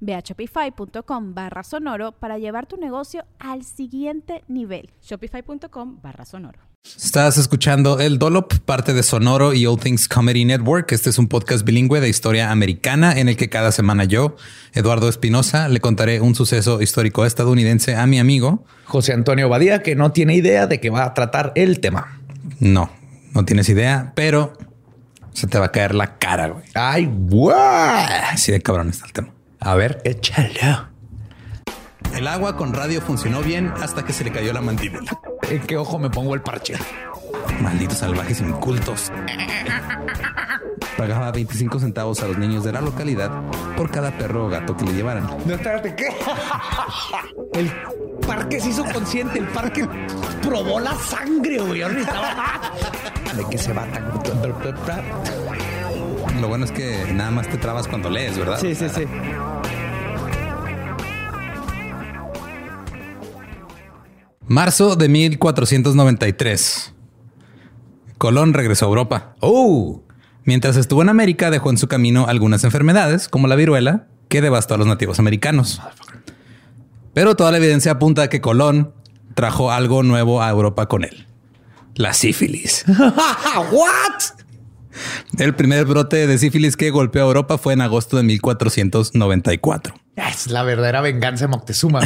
Ve a shopify.com barra sonoro para llevar tu negocio al siguiente nivel. Shopify.com barra sonoro. Estás escuchando El Dolop, parte de Sonoro y All Things Comedy Network. Este es un podcast bilingüe de historia americana en el que cada semana yo, Eduardo Espinosa, le contaré un suceso histórico estadounidense a mi amigo José Antonio Badía, que no tiene idea de que va a tratar el tema. No, no tienes idea, pero se te va a caer la cara, güey. Ay, guau. Así de cabrón está el tema. A ver, échalo. El agua con radio funcionó bien hasta que se le cayó la mandíbula. ¿En qué ojo me pongo el parche? Malditos salvajes incultos. Pagaba 25 centavos a los niños de la localidad por cada perro o gato que le llevaran. No, espérate, ¿qué? El parque se hizo consciente, el parque probó la sangre, güey. Ahorita de que se va tan... Lo bueno es que nada más te trabas cuando lees, ¿verdad? Sí, sí, sí. Marzo de 1493. Colón regresó a Europa. Oh, Mientras estuvo en América, dejó en su camino algunas enfermedades, como la viruela, que devastó a los nativos americanos. Pero toda la evidencia apunta a que Colón trajo algo nuevo a Europa con él. La sífilis. what? El primer brote de sífilis que golpeó a Europa fue en agosto de 1494. Es la verdadera venganza de Moctezuma.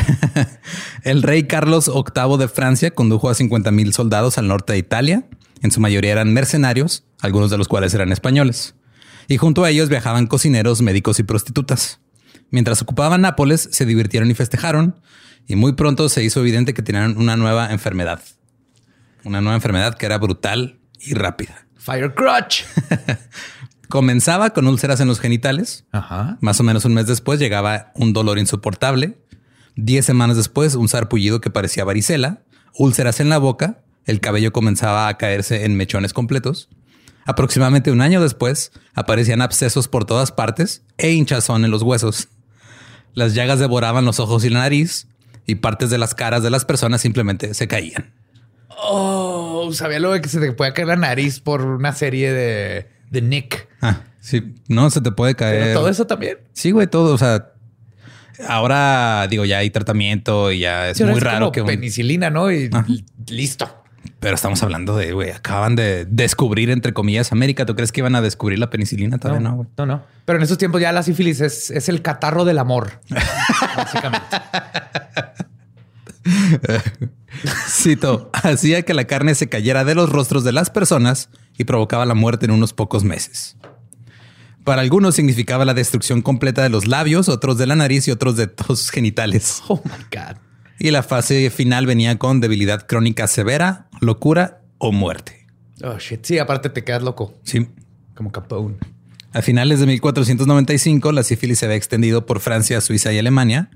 El rey Carlos VIII de Francia condujo a 50 mil soldados al norte de Italia. En su mayoría eran mercenarios, algunos de los cuales eran españoles. Y junto a ellos viajaban cocineros, médicos y prostitutas. Mientras ocupaban Nápoles, se divirtieron y festejaron. Y muy pronto se hizo evidente que tenían una nueva enfermedad. Una nueva enfermedad que era brutal y rápida. Fire crotch. Comenzaba con úlceras en los genitales. Ajá. Más o menos un mes después llegaba un dolor insoportable. Diez semanas después, un sarpullido que parecía varicela, úlceras en la boca, el cabello comenzaba a caerse en mechones completos. Aproximadamente un año después, aparecían abscesos por todas partes e hinchazón en los huesos. Las llagas devoraban los ojos y la nariz y partes de las caras de las personas simplemente se caían. Oh, sabía lo de que se te puede caer la nariz por una serie de, de Nick. Ah, sí, no se te puede caer. Pero todo eso también. Sí, güey, todo. O sea, ahora digo, ya hay tratamiento y ya es Sí, muy raro como que un- penicilina, ¿no? Y Ajá. listo. Pero estamos hablando de, güey, acaban de descubrir, entre comillas, América. ¿Tú crees que iban a descubrir la penicilina? Todavía no, güey. no, no. Pero en esos tiempos ya la sífilis es, es el catarro del amor. básicamente. Cito, hacía que la carne se cayera de los rostros de las personas y provocaba la muerte en unos pocos meses. Para algunos significaba la destrucción completa de los labios, otros de la nariz y otros de todos sus genitales. Oh my God. Y la fase final venía con debilidad crónica severa, locura o muerte. Oh shit. Sí, aparte te quedas loco. Sí. Como Capone. A finales de 1495, la sífilis se había extendido por Francia, Suiza y Alemania.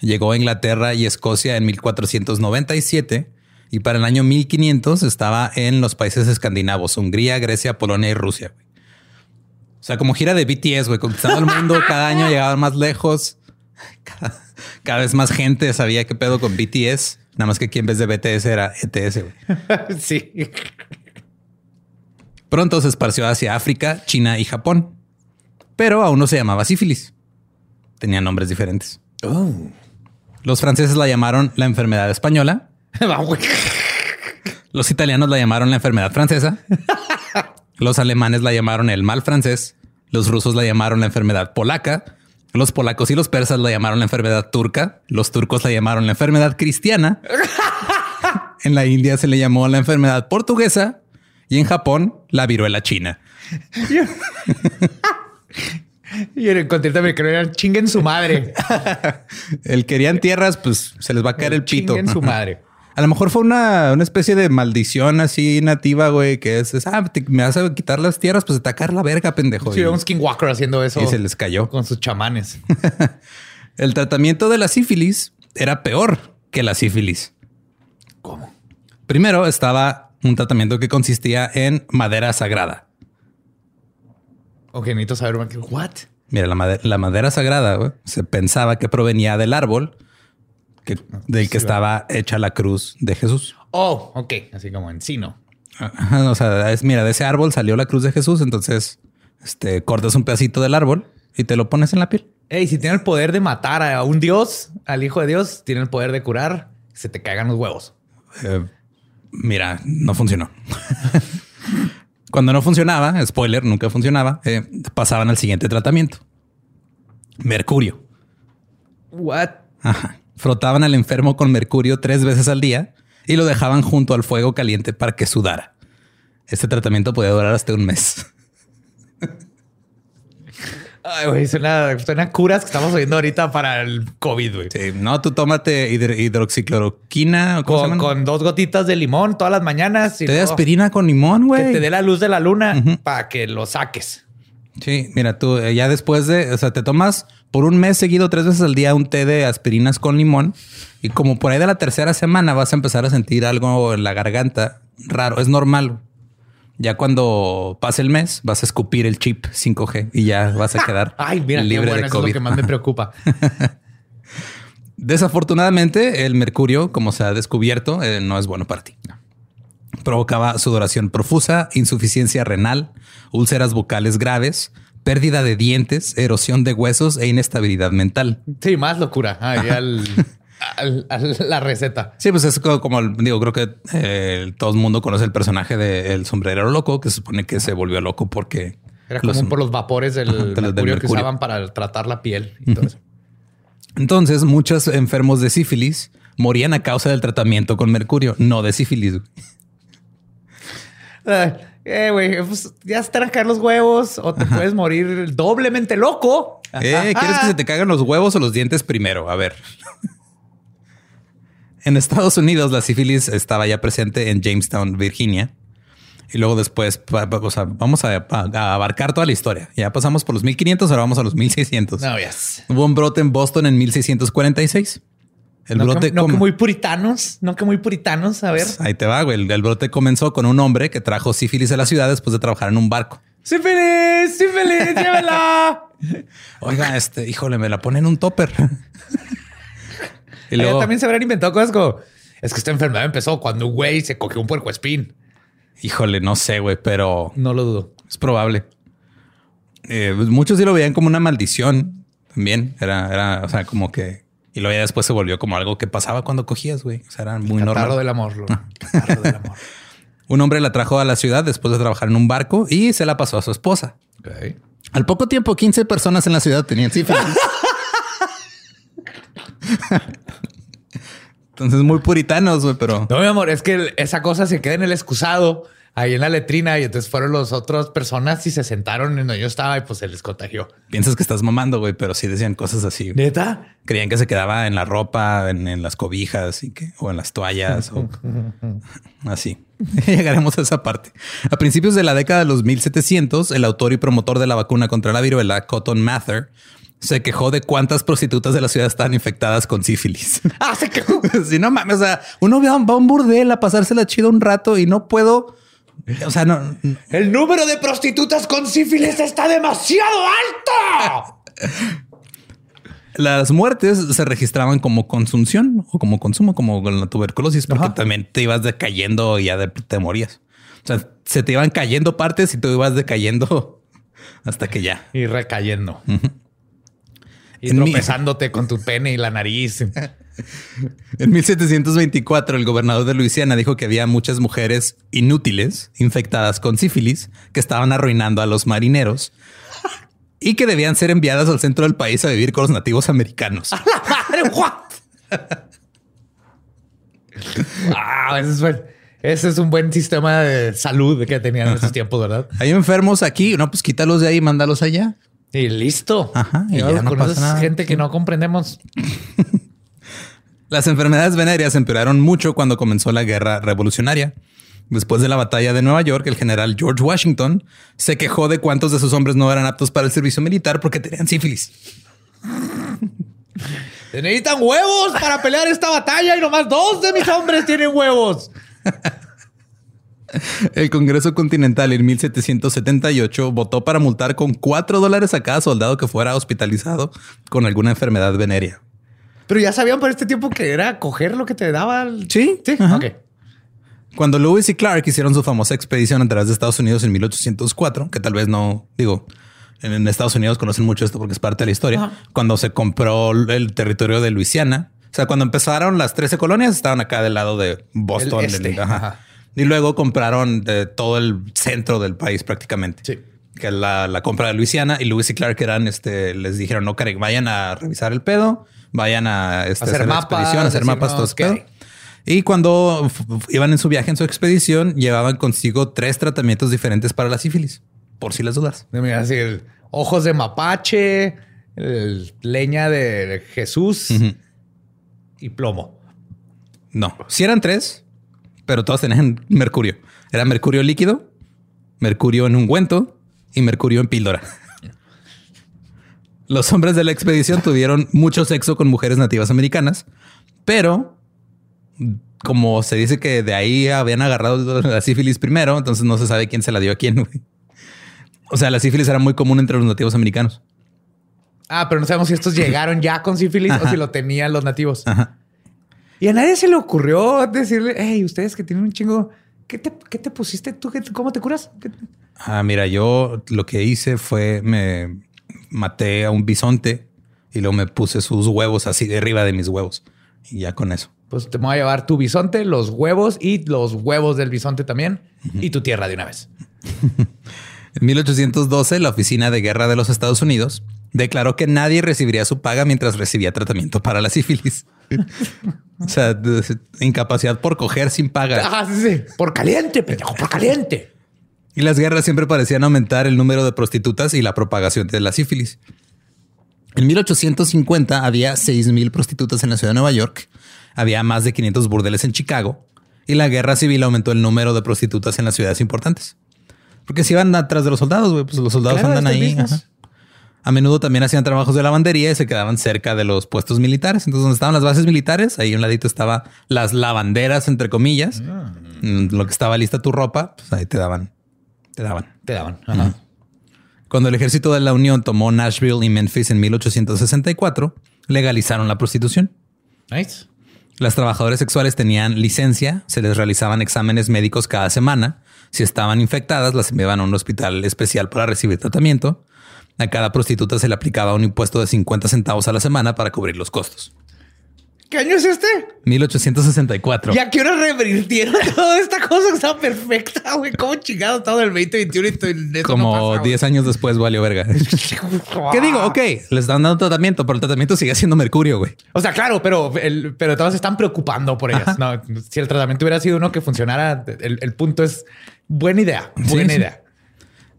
Llegó a Inglaterra y Escocia en 1497 y para el año 1500 estaba en los países escandinavos, Hungría, Grecia, Polonia y Rusia. güey. O sea, como gira de BTS, güey, conquistando el mundo, cada año llegaban más lejos. Cada, cada vez más gente sabía qué pedo con BTS. Nada más que aquí en vez de BTS era ETS. güey. sí. Pronto se esparció hacia África, China y Japón. Pero aún no se llamaba sífilis. Tenía nombres diferentes. Oh. Los franceses la llamaron la enfermedad española. Los italianos la llamaron la enfermedad francesa. Los alemanes la llamaron el mal francés. Los rusos la llamaron la enfermedad polaca. Los polacos y los persas la llamaron la enfermedad turca. Los turcos la llamaron la enfermedad cristiana. En la India se le llamó la enfermedad portuguesa Y en Japón, la viruela china. Y en el continente americano eran chinguen su madre. El querían tierras, pues se les va a caer el pito. Chinguen su madre. A lo mejor fue una, una especie de maldición así nativa, güey, que es, es, ah, te- me vas a quitar las tierras, pues te va la verga, pendejo. Sí, Y- un skinwalker haciendo eso. y se les cayó. Con sus chamanes. El tratamiento de la sífilis era peor que la sífilis. ¿Cómo? Primero estaba un tratamiento que consistía en madera sagrada. Ok, necesito saber. ¿What? Mira, la, made- la madera sagrada güey, se pensaba que provenía del árbol que, del que estaba hecha la cruz de Jesús. Oh, ok. Así como encino. Ajá, o sea, es, mira, de ese árbol salió la cruz de Jesús. Entonces, este, cortas un pedacito del árbol y te lo pones en la piel. Ey, si tiene el poder de matar a un dios, al hijo de Dios, tiene el poder de curar, se te caigan los huevos. Eh, mira, no funcionó. Cuando no funcionaba, spoiler, nunca funcionaba, eh, pasaban al siguiente tratamiento. Mercurio. What? Ajá. Frotaban al enfermo con mercurio tres veces al día y lo dejaban junto al fuego caliente para que sudara. Este tratamiento podía durar hasta un mes. Ay, güey, suena, suena curas que estamos oyendo ahorita para el COVID, güey. Sí, no, tú tómate hidro- hidroxicloroquina. ¿o ¿cómo se Con, dos gotitas de limón todas las mañanas. y Te luego aspirina con limón, Que güey. te dé la luz de la luna para que lo saques. Sí, mira, tú eh, ya después de, o sea, te tomas por un mes seguido tres veces al día un té de aspirinas con limón y como por ahí de la tercera semana vas a empezar a sentir algo en la garganta raro, es normal. Ya cuando pase el mes vas a escupir el chip 5G y ya vas a quedar Ay, mira, libre bueno, de eso es COVID. lo que más me preocupa. Desafortunadamente, el mercurio, como se ha descubierto, eh, no es bueno para ti. Provocaba sudoración profusa, insuficiencia renal, úlceras bucales graves, pérdida de dientes, erosión de huesos e inestabilidad mental. Sí, más locura. Ahí al, al- la receta. Sí, pues es co- como, el- digo, creo que eh, todo el mundo conoce el personaje del sombrerero loco, que se supone que se volvió loco porque... Era los- común por los vapores del, Ajá, de los- del mercurio que usaban para tratar la piel y todo eso. Entonces, muchos enfermos de sífilis morían a causa del tratamiento con mercurio, no de sífilis. Ay, Eh, güey, pues ya se te van a caer los huevos o te puedes morir doblemente loco. Eh, ¿Quieres que se te caigan los huevos o los dientes primero? A ver. En Estados Unidos, la sífilis estaba ya presente en Jamestown, Virginia. Y luego después, o sea, vamos a, a abarcar toda la historia. Ya pasamos por los 1500, ahora vamos a los 1600. No, yes. Hubo un brote en Boston en 1646. El no, brote que, no que muy puritanos, no que muy puritanos. A ver. Ahí te va, güey. El, el brote comenzó con un hombre que trajo sífilis a la ciudad después de trabajar en un barco. ¡Sí, feliz! ¡Sí, feliz! ¡Llévela! Oiga, este, híjole, me la ponen en un topper. y Allá también se habrán inventado cosas como... Es que esta enfermedad empezó cuando un güey se cogió un puercoespín. híjole, no sé, güey, pero No lo dudo. Es probable. Eh, pues muchos sí lo veían como una maldición también. Era, era, o sea, como que. Y luego ya después se volvió como algo que pasaba cuando cogías, güey. O sea, era muy normal. del amor. Lo, catarro del amor. Un hombre la trajo a la ciudad después de trabajar en un barco y se la pasó a su esposa. Al poco tiempo, 15 personas en la ciudad tenían sífilis. Entonces, muy puritanos, güey, pero No, mi amor, es que esa cosa se queda en el excusado, ahí en la letrina, y entonces fueron las otras personas y se sentaron en donde yo estaba y pues se les contagió. piensas que estás mamando, güey, pero sí decían cosas así. ¿Neta? Creían que se quedaba en la ropa, en, en las cobijas y que, o en las toallas o así. Llegaremos a esa parte. A principios de la década de los 1700, el autor y promotor de la vacuna contra la viruela, Cotton Mather, se quejó de cuántas prostitutas de la ciudad estaban infectadas con sífilis. Ah, se quedó. si no mames, o sea, uno va a un burdel a pasársela chido un rato y no puedo. O sea, no, El número de prostitutas con sífilis está demasiado alto. Las muertes se registraban como consunción o como consumo, como con la tuberculosis, porque Ajá. también te ibas decayendo y ya de- te morías. O sea, se te iban cayendo partes y tú ibas decayendo hasta que ya. Y recayendo. Y En mi- con tu pene y la nariz. En 1724, el gobernador de Luisiana dijo que había muchas mujeres inútiles infectadas con sífilis que estaban arruinando a los marineros y que debían ser enviadas al centro del país a vivir con los nativos americanos. ¡La madre! ¿What? ah, eso es bueno. Ese es un buen sistema de salud que tenían en esos tiempos, ¿verdad? Hay enfermos aquí, no, pues quítalos de ahí y mándalos allá. Y listo. Ajá, y Y ya no pasa nada. gente que no comprendemos. Las enfermedades venéreas empeoraron mucho cuando comenzó la guerra revolucionaria. Después de la batalla de Nueva York, el general George Washington se quejó de cuántos de sus hombres no eran aptos para el servicio militar porque tenían sífilis. Se necesitan huevos para pelear esta batalla y nomás dos de mis hombres tienen huevos. El Congreso Continental en 1778 votó para multar con 4 dólares a cada soldado que fuera hospitalizado con alguna enfermedad venérea. Pero ya sabían por este tiempo que era coger lo que te daba. el- Sí, Sí. ajá. Ok. Cuando Lewis y Clark hicieron su famosa expedición a través de Estados Unidos en 1804, que tal vez no digo, en, Estados Unidos conocen mucho esto porque es parte de la historia, Ajá. cuando se compró el territorio de Luisiana, o sea, cuando empezaron las 13 colonias, estaban acá del lado de Boston. El este, del- ajá. ajá. Y luego compraron eh, todo el centro del país prácticamente. Sí. Que la, la compra de Luisiana y Lewis y Clark eran, este, les dijeron, no, Craig, vayan a revisar el pedo, vayan a este, Hacer hacer, mapas, expedición, hacer mapas, todo hay. Y cuando iban en su viaje, en su expedición, llevaban consigo tres tratamientos diferentes para la sífilis, por si las dudas. Mira, así el ojos de mapache, el leña de Jesús y plomo. No, sí eran tres, pero todos tenían mercurio. Era mercurio líquido, mercurio en ungüento y mercurio en píldora. Los hombres de la expedición tuvieron mucho sexo con mujeres nativas americanas, pero como se dice que de ahí habían agarrado la sífilis primero, entonces no se sabe quién se la dio a quién. O sea, la sífilis era muy común entre los nativos americanos. Ah, pero no sabemos si estos llegaron ya con sífilis o si lo tenían los nativos. Ajá. Y a nadie se le ocurrió decirle, hey, ustedes que tienen un chingo, ¿qué te, qué te pusiste tú? ¿Qué- ¿Cómo te curas? ¿Qué- Ah, mira, yo lo que hice fue me maté a un bisonte y luego me puse sus huevos así de arriba de mis huevos. Y ya con eso. Pues te voy a llevar tu bisonte, los huevos y los huevos del bisonte también y tu tierra de una vez. En 1812, la Oficina de Guerra de los Estados Unidos declaró que nadie recibiría su paga mientras recibía tratamiento para la sífilis. o sea, de- incapacidad por coger sin paga. Ah, sí, sí. Por caliente, pendejo, por caliente. Y las guerras siempre parecían aumentar el número de prostitutas y la propagación de la sífilis. En 1850 había 6.000 prostitutas en la ciudad de Nueva York, había más de 500 burdeles en Chicago y la guerra civil aumentó el número de prostitutas en las ciudades importantes. Porque si iban atrás de los soldados, pues los soldados Claro, andan ahí. ajá. A menudo también hacían trabajos de lavandería y se quedaban cerca de los puestos militares. Entonces, donde estaban las bases militares, ahí a un ladito estaba las lavanderas, entre comillas. Mm, Lo que estaba lista tu ropa, pues ahí te daban, te daban. Te daban. Ajá. Cuando el ejército de la Unión tomó Nashville y Memphis en 1864, legalizaron la prostitución. Nice. Las trabajadoras sexuales tenían licencia, se les realizaban exámenes médicos cada semana. Si estaban infectadas, las enviaban a un hospital especial para recibir tratamiento. A cada prostituta se le aplicaba un impuesto de 50 centavos a la semana para cubrir los costos. ¿Qué año es este? 1864. ¿Y a qué hora revirtieron toda esta cosa que estaba perfecta, güey? ¿Cómo chingado todo el 2021 y todo el- Como no pasa, 10 años después valió verga. ¿Qué digo? Ok, les están dando tratamiento, pero el tratamiento sigue siendo mercurio, güey. O sea, claro, pero, el, pero todos se están preocupando por ellas. No, si el tratamiento hubiera sido uno que funcionara, el, el punto es buena idea, buena sí. idea.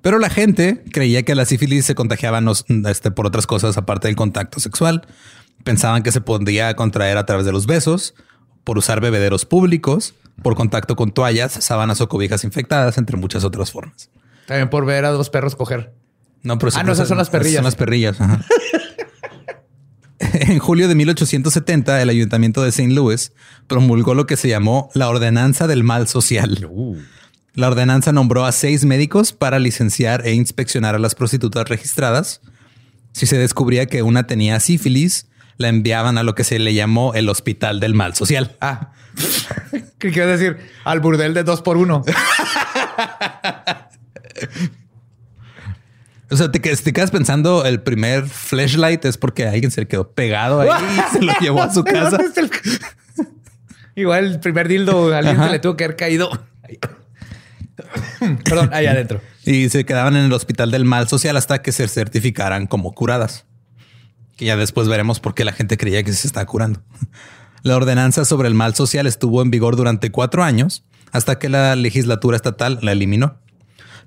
Pero la gente creía que la sífilis se contagiaba este, por otras cosas aparte del contacto sexual. Pensaban que se podía contraer a través de los besos, por usar bebederos públicos, por contacto con toallas, sábanas o cobijas infectadas, entre muchas otras formas. También por ver a dos perros coger. No, pero Ah, no, esas son las perrillas. Son las perrillas. ajá. en julio de 1870, el ayuntamiento de St. Louis promulgó lo que se llamó la Ordenanza del Mal Social. La ordenanza nombró a seis médicos para licenciar e inspeccionar a las prostitutas registradas. Si se descubría que una tenía sífilis, la enviaban a lo que se le llamó el Hospital del Mal Social. Ah, ¿qué quiero decir? Al burdel de dos por uno. O sea, te, te quedas pensando el primer flashlight es porque alguien se le quedó pegado ahí y se lo llevó a su casa. ¿Dónde está el- Igual el primer dildo, alguien Ajá. se le tuvo que haber caído. Perdón, ahí adentro. Y se quedaban en el Hospital del Mal Social hasta que se certificaran como curadas. Que ya después veremos por qué la gente creía que se estaba curando. La ordenanza sobre el mal social estuvo en vigor durante cuatro años hasta que la legislatura estatal la eliminó.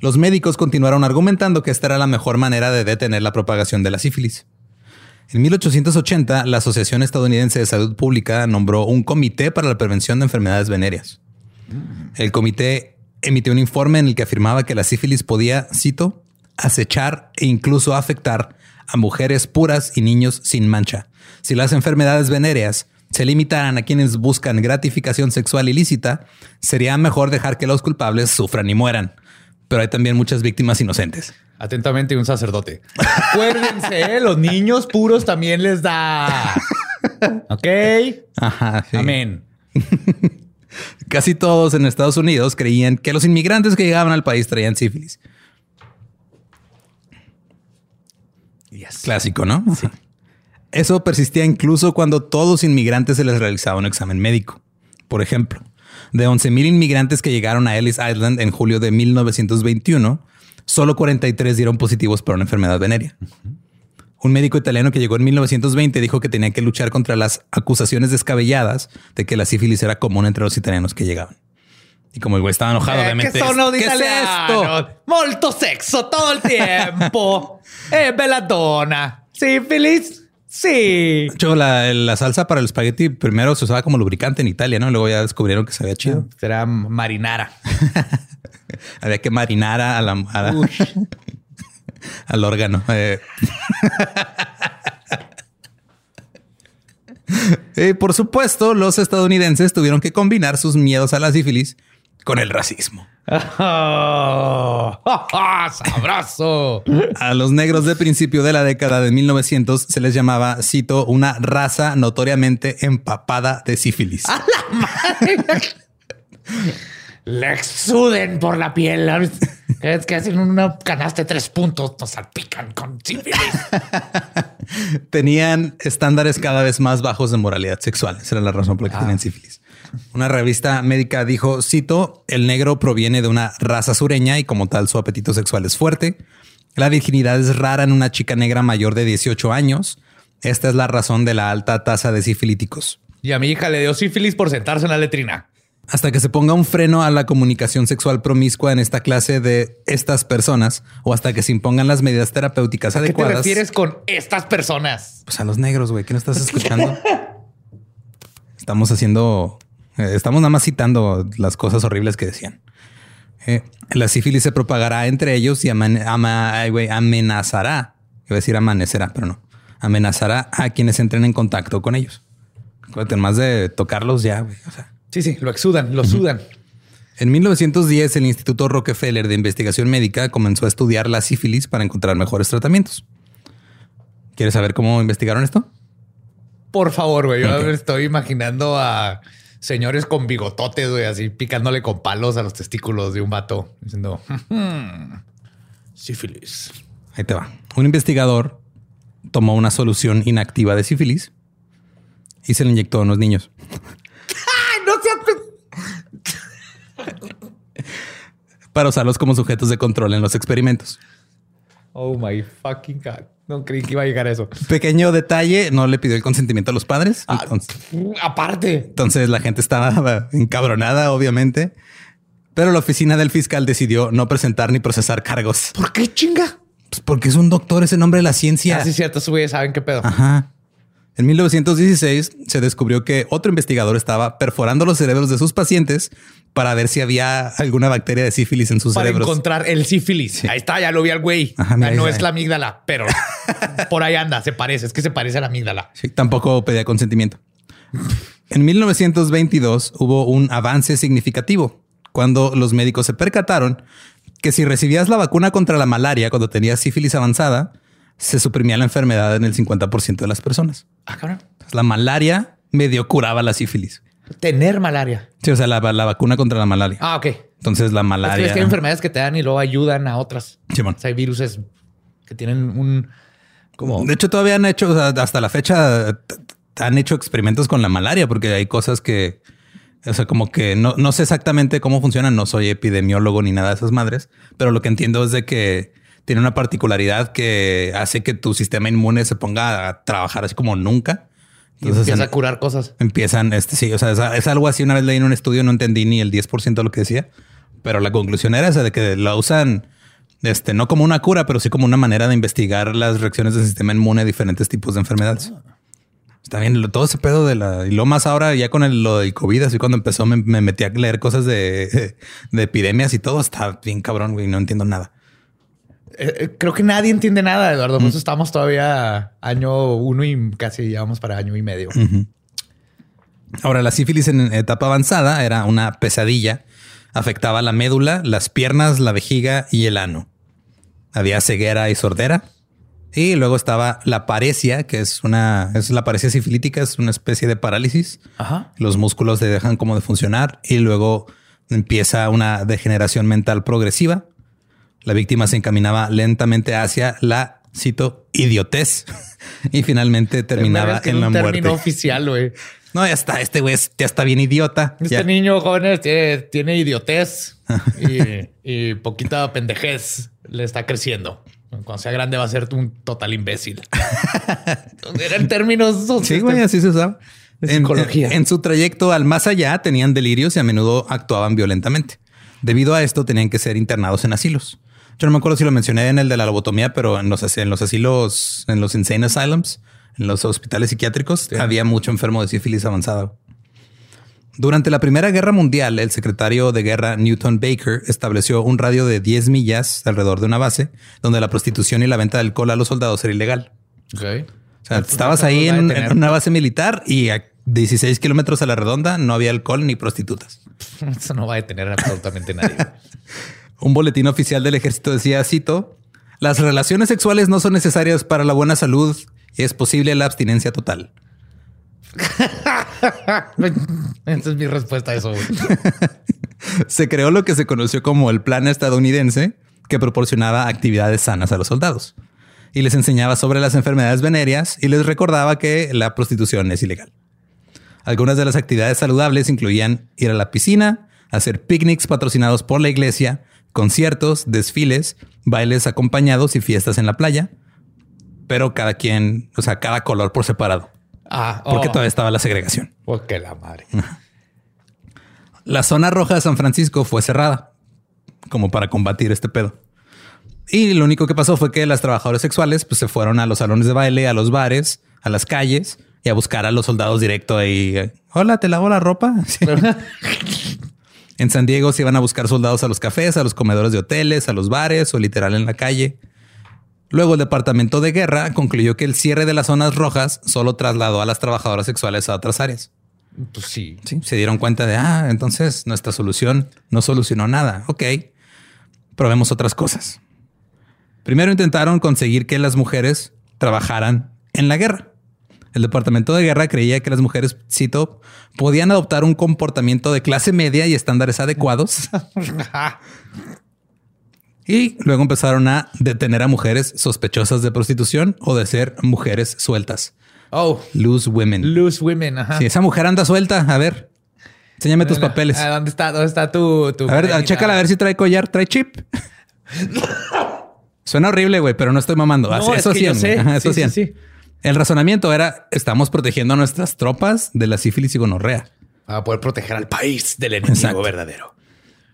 Los médicos continuaron argumentando que esta era la mejor manera de detener la propagación de la sífilis. En 1880, la Asociación Estadounidense de Salud Pública nombró un comité para la prevención de enfermedades venéreas. El comité emitió un informe en el que afirmaba que la sífilis podía, cito, acechar e incluso afectar a mujeres puras y niños sin mancha. Si las enfermedades venéreas se limitaran a quienes buscan gratificación sexual ilícita, sería mejor dejar que los culpables sufran y mueran. Pero hay también muchas víctimas inocentes. Atentamente, un sacerdote. Acuérdense, ¿eh? los niños puros también les da. Ok. Ajá, sí. Amén. Casi todos en Estados Unidos creían que los inmigrantes que llegaban al país traían sífilis. Clásico, ¿no? Sí. Eso persistía incluso cuando todos inmigrantes se les realizaba un examen médico. Por ejemplo, de 11.000 inmigrantes que llegaron a Ellis Island en julio de 1921, solo 43 dieron positivos para una enfermedad venérea. Un médico italiano que llegó en 1920 dijo que tenía que luchar contra las acusaciones descabelladas de que la sífilis era común entre los italianos que llegaban. Y como el güey estaba enojado, Eh, obviamente. che sono ¿Qué es esto? Molto sexo todo el tiempo. eh, belladonna. Sífilis. Sí. De hecho, la, la salsa para el espagueti primero se usaba como lubricante en Italia, ¿no? Luego ya descubrieron que sabía chido. Será marinara. Había que marinar a la, a la- al órgano. Eh. Y por supuesto, los estadounidenses tuvieron que combinar sus miedos a la sífilis con el racismo. Oh, sabroso. A los negros de principio de la década de 1900 se les llamaba, cito, una raza notoriamente empapada de sífilis. Le exuden por la piel. Es que hacen una canasta de tres puntos, nos salpican con sífilis. tenían estándares cada vez más bajos de moralidad sexual. Esa era la razón por la que tenían sífilis. Una revista médica dijo, cito, el negro proviene de una raza sureña y como tal su apetito sexual es fuerte. La virginidad es rara en una chica negra mayor de 18 años. Esta es la razón de la alta tasa de sifilíticos. Y a mi hija le dio sífilis por sentarse en la letrina. Hasta que se ponga un freno a la comunicación sexual promiscua en esta clase de estas personas o hasta que se impongan las medidas terapéuticas ¿Qué te adecuadas. refieres con estas personas? Pues a los negros, güey. ¿Qué no estás escuchando? estamos haciendo, eh, estamos nada más citando las cosas horribles que decían. Eh, la sífilis se propagará entre ellos y aman- ama- ay, güey, amenazará. Iba a decir amanecerá, pero no. Amenazará a quienes entren en contacto con ellos. Acuérdate, más de tocarlos ya, güey. O sea, Sí, sí, lo exudan, lo sudan. en 1910, el Instituto Rockefeller de Investigación Médica comenzó a estudiar la sífilis para encontrar mejores tratamientos. ¿Quieres saber cómo investigaron esto? Por favor, güey. Yo estoy imaginando a señores con bigototes, güey, así picándole con palos a los testículos de un vato, diciendo "Hmm, sífilis. Ahí te va. Un investigador tomó una solución inactiva de sífilis y se le inyectó a unos niños. ¡Ay, no seas para usarlos como sujetos de control en los experimentos. Oh my fucking God. No creí que iba a llegar a eso. Pequeño detalle, no le pidió el consentimiento a los padres. Ah, Entonces, aparte. entonces la gente estaba encabronada, obviamente. Pero la oficina del fiscal decidió no presentar ni procesar cargos. ¿Por qué chinga? Pues porque es un doctor, es el nombre de la ciencia. Así es cierto, güeyes saben qué pedo. Ajá. En 1916 se descubrió que otro investigador estaba perforando los cerebros de sus pacientes para ver si había alguna bacteria de sífilis en sus Para cerebros. encontrar el sífilis. Ahí está, ya lo vi al güey. Ajá, mira, no ahí es la amígdala, pero por ahí anda, se parece. Es que se parece a la amígdala. Sí, tampoco pedía consentimiento. En 1922 hubo un avance significativo cuando los médicos se percataron que si recibías la vacuna contra la malaria cuando tenías sífilis avanzada, se suprimía la enfermedad en el 50% de las personas. Ah, cabrón. La malaria medio curaba la sífilis. Tener malaria. Sí, o sea, la, la vacuna contra la malaria. Ah, ok. Entonces la malaria. es que hay enfermedades que te dan y luego ayudan a otras. Simón. O sea, hay virus que tienen un como De hecho, todavía han hecho, o sea, hasta la fecha, han hecho experimentos con la malaria porque hay cosas que, o sea, como que no, no sé exactamente cómo funcionan. No soy epidemiólogo ni nada de esas madres, pero lo que entiendo es de que tiene una particularidad que hace que tu sistema inmune se ponga a trabajar así como nunca. Y Entonces, empieza en- a curar cosas. empiezan, este sí, o sea, es, es algo así. Una vez leí en un estudio, no entendí ni el 10% de lo que decía, pero la conclusión era esa de que la usan, este, no como una cura, pero sí como una manera de investigar las reacciones del sistema inmune a diferentes tipos de enfermedades. Está bien, todo ese pedo de la, y lo más ahora ya con el, lo del COVID, así cuando empezó me, me metí a leer cosas de, de epidemias y todo, está bien cabrón, güey, no entiendo nada. Eh, eh, creo que nadie entiende nada, Eduardo. Por eso estamos todavía año uno y casi ya vamos para año y medio. Ahora, la sífilis en etapa avanzada era una pesadilla. Afectaba la médula, las piernas, la vejiga y el ano. Había ceguera y sordera. Y luego estaba la paresia, que es una, es la paresia sifilítica, es una especie de parálisis. Ajá. Los músculos te dejan como de funcionar y luego empieza una degeneración mental progresiva. La víctima se encaminaba lentamente hacia la, cito, idiotez y finalmente terminaba Es que es en la muerte. término oficial, güey. No, ya está, este güey ya está bien idiota. Este Ya. niño, jóvenes, tiene, tiene idiotez y, y poquita pendejez le está creciendo. Cuando sea grande va a ser un total imbécil. Eran términos... Sí, güey, así se usaba. En, psicología. en- en su trayecto al más allá tenían delirios y a menudo actuaban violentamente. Debido a esto tenían que ser internados en asilos. Yo no me acuerdo si lo mencioné en el de la lobotomía, pero en los, as- en los asilos, en los insane asylums, en los hospitales psiquiátricos, había mucho enfermo de sífilis avanzada. Durante la Primera Guerra Mundial, el secretario de guerra Newton Baker estableció un radio de 10 millas alrededor de una base donde la prostitución y la venta de alcohol a los soldados era ilegal. Ok. O sea, estabas ahí en, en una base militar y a 16 kilómetros a la redonda no había alcohol ni prostitutas. Eso no va a detener absolutamente nadie. Un boletín oficial del ejército decía, cito, las relaciones sexuales no son necesarias para la buena salud y es posible la abstinencia total. Esa es mi respuesta a eso. Se creó lo que se conoció como el plan estadounidense que proporcionaba actividades sanas a los soldados y les enseñaba sobre las enfermedades venéreas y les recordaba que la prostitución es ilegal. Algunas de las actividades saludables incluían ir a la piscina, hacer picnics patrocinados por la iglesia, conciertos, desfiles, bailes acompañados y fiestas en la playa, pero cada quien, o sea, cada color por separado, Ah, porque oh. todavía estaba la segregación. Oh, que la madre. La zona roja de San Francisco fue cerrada como para combatir este pedo. Y lo único que pasó fue que las trabajadoras sexuales pues, se fueron a los salones de baile, a los bares, a las calles y a buscar a los soldados directo ahí. Hola, te lavo la ropa. Sí. en San Diego se iban a buscar soldados a los cafés, a los comedores de hoteles, a los bares o literal en la calle. Luego el Departamento de Guerra concluyó que el cierre de las zonas rojas solo trasladó a las trabajadoras sexuales a otras áreas. Pues sí. Sí, se dieron cuenta de, ah, entonces nuestra solución no solucionó nada. Ok, probemos otras cosas. Primero intentaron conseguir que las mujeres trabajaran en la guerra. El Departamento de Guerra creía que las mujeres, cito, podían adoptar un comportamiento de clase media y estándares adecuados. y luego empezaron a detener a mujeres sospechosas de prostitución o de ser mujeres sueltas. Oh, Loose women. loose women. Ajá. Si esa mujer anda suelta, a ver, enséñame tus papeles. ¿Dónde está? ¿Dónde está tu, tu A ver, chécala a ver si trae collar, trae chip. Suena horrible, güey, pero no estoy mamando. No, Así- es eso que sí, yo sé. eso Sí, sí, sí. El razonamiento era estamos protegiendo a nuestras tropas de la sífilis y gonorrea. Para poder proteger al país del enemigo Exacto. verdadero.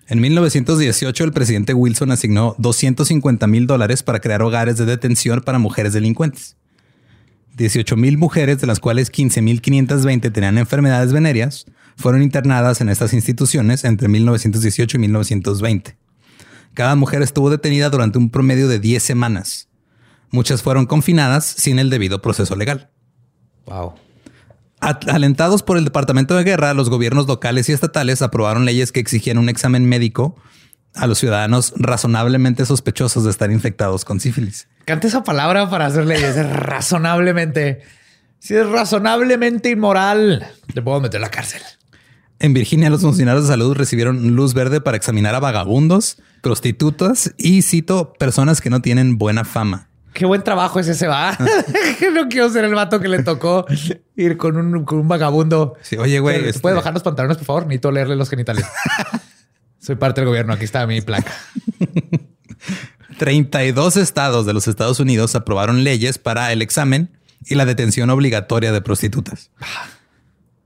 En 1918, el presidente Wilson asignó 250 mil dólares para crear hogares de detención para mujeres delincuentes. 18 mil mujeres, de las cuales 15.520 tenían enfermedades venéreas, fueron internadas en estas instituciones entre 1918 y 1920. Cada mujer estuvo detenida durante un promedio de 10 semanas. Muchas fueron confinadas sin el debido proceso legal. Wow. Alentados por el Departamento de Guerra, los gobiernos locales y estatales aprobaron leyes que exigían un examen médico a los ciudadanos razonablemente sospechosos de estar infectados con sífilis. Canta esa palabra para hacer leyes. Es razonablemente. Si es razonablemente inmoral, te puedo meter a la cárcel. En Virginia, los funcionarios de salud recibieron luz verde para examinar a vagabundos, prostitutas y, cito, personas que no tienen buena fama. Qué buen trabajo ese se va. no quiero ser el vato que le tocó ir con un, con un vagabundo. Sí, oye, güey, ¿Se este- bajar los pantalones, por favor? Necesito leerle los genitales. Soy parte del gobierno. Aquí está mi placa. 32 estados de los Estados Unidos aprobaron leyes para el examen y la detención obligatoria de prostitutas.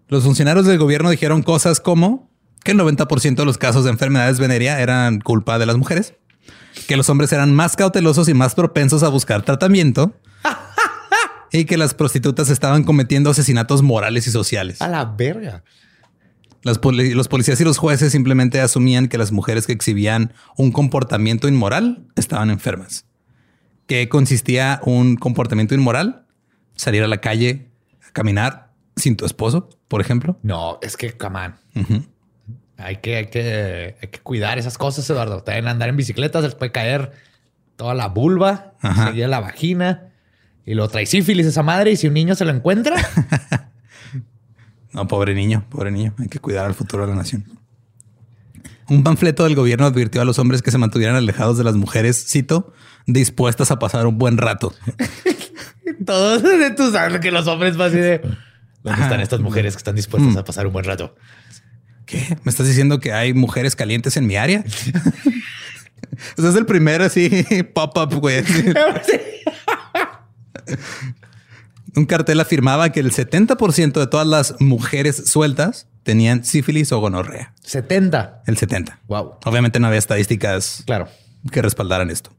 Los funcionarios del gobierno dijeron cosas como que el 90% de los casos de enfermedades venérea eran culpa de las mujeres, que los hombres eran más cautelosos y más propensos a buscar tratamiento y que las prostitutas estaban cometiendo asesinatos morales y sociales. A la verga. Las poli- los policías y los jueces simplemente asumían que las mujeres que exhibían un comportamiento inmoral estaban enfermas. ¿Qué consistía un comportamiento inmoral? Salir a la calle a caminar sin tu esposo, por ejemplo. No, es que, come on. Hay, que, hay, que, hay que cuidar esas cosas, Eduardo. También andar en bicicleta se les puede caer toda la vulva, seguir la vagina y lo trae sífilis esa madre. Y si un niño se lo encuentra, No, pobre niño, pobre niño. Hay que cuidar al futuro de la nación. Un panfleto del gobierno advirtió a los hombres que se mantuvieran alejados de las mujeres, cito, dispuestas a pasar un buen rato. todos tú sabes que los hombres van así de ¿Dónde están estas mujeres que están dispuestas a pasar un buen rato? ¿Qué? ¿Me estás diciendo que hay mujeres calientes en mi área? Ese es el primero así pop-up, güey. Un cartel afirmaba que el 70% de todas las mujeres sueltas tenían sífilis o gonorrea. 70. El 70. Wow. Obviamente no había estadísticas Claro. que respaldaran esto.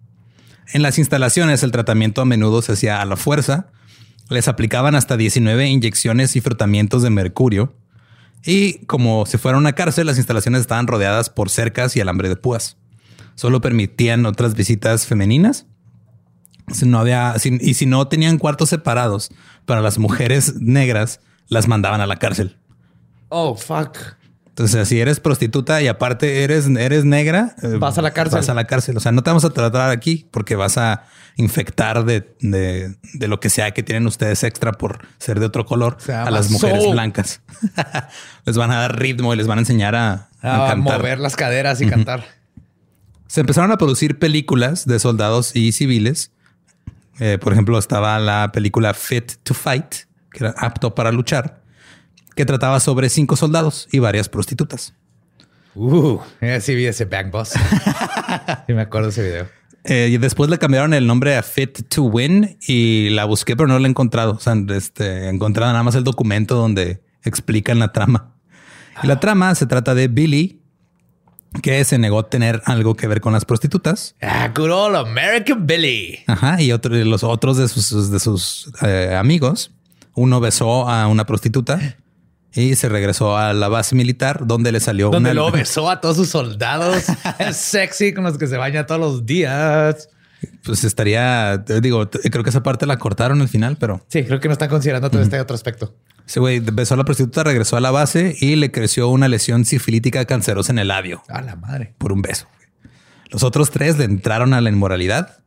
En las instalaciones el tratamiento a menudo se hacía a la fuerza. Les aplicaban hasta 19 inyecciones y frotamientos de mercurio. Y como si fuera una cárcel, las instalaciones estaban rodeadas por cercas y alambre de púas. Solo permitían otras visitas femeninas. Si no había, si- y si no tenían cuartos separados para las mujeres negras, las mandaban a la cárcel. Oh, fuck. Entonces, si eres prostituta y aparte eres, eres negra, eh, Vas a la cárcel. Vas a la cárcel. O sea, no te vamos a tratar aquí porque vas a infectar de, de- de lo que sea que tienen ustedes extra por ser de otro color a las mujeres soul. blancas. les van a dar ritmo y les van a enseñar a, a A cantar. mover las caderas y cantar. Se empezaron a producir películas de soldados y civiles. Eh, por ejemplo, estaba la película Fit to Fight, que era apto para luchar, que trataba sobre cinco soldados y varias prostitutas. Uh, sí vi ese Bang Boss. sí me acuerdo ese video. Eh, y después le cambiaron el nombre a Fit to Win y la busqué, pero no la he encontrado. O sea, este, nada más el documento donde explican la trama. Y la trama se trata de Billy, que se negó a tener algo que ver con las prostitutas. Ah, good old American Billy. Ajá. Y otro, los otros de sus, de sus eh, amigos, uno besó a una prostituta y se regresó a la base militar donde le salió Donde una lo besó a todos sus soldados. Es sexy con los que se baña todos los días. Pues estaría, digo, creo que esa parte la cortaron al final, pero Sí, creo que no están considerando todo este otro aspecto. Ese güey besó a la prostituta, regresó a la base y le creció una lesión sifilítica cancerosa en el labio A la madre. por un beso. Los otros tres le entraron a la inmoralidad.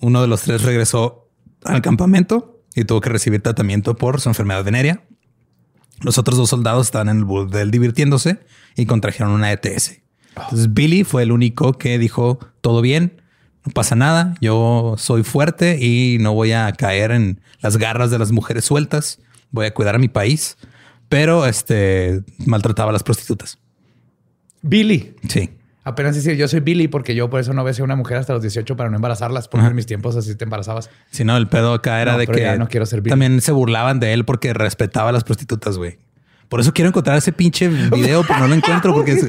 Uno de los tres regresó al campamento y tuvo que recibir tratamiento por su enfermedad venérea. Los otros dos soldados estaban en el burdel divirtiéndose y contrajeron una ETS. Entonces Billy fue el único que dijo todo bien, no pasa nada, yo soy fuerte y no voy a caer en las garras de las mujeres sueltas, voy a cuidar a mi país, pero este maltrataba a las prostitutas. Billy. Sí. Apenas decir, yo soy Billy porque yo por eso no besé a una mujer hasta los 18 para no embarazarlas, porque en mis tiempos así te embarazabas. Si no, el pedo acá era No, de que no quiero ser Billy. también se burlaban de él porque respetaba a las prostitutas, güey. Por eso quiero encontrar ese pinche video, pero no lo encuentro porque es-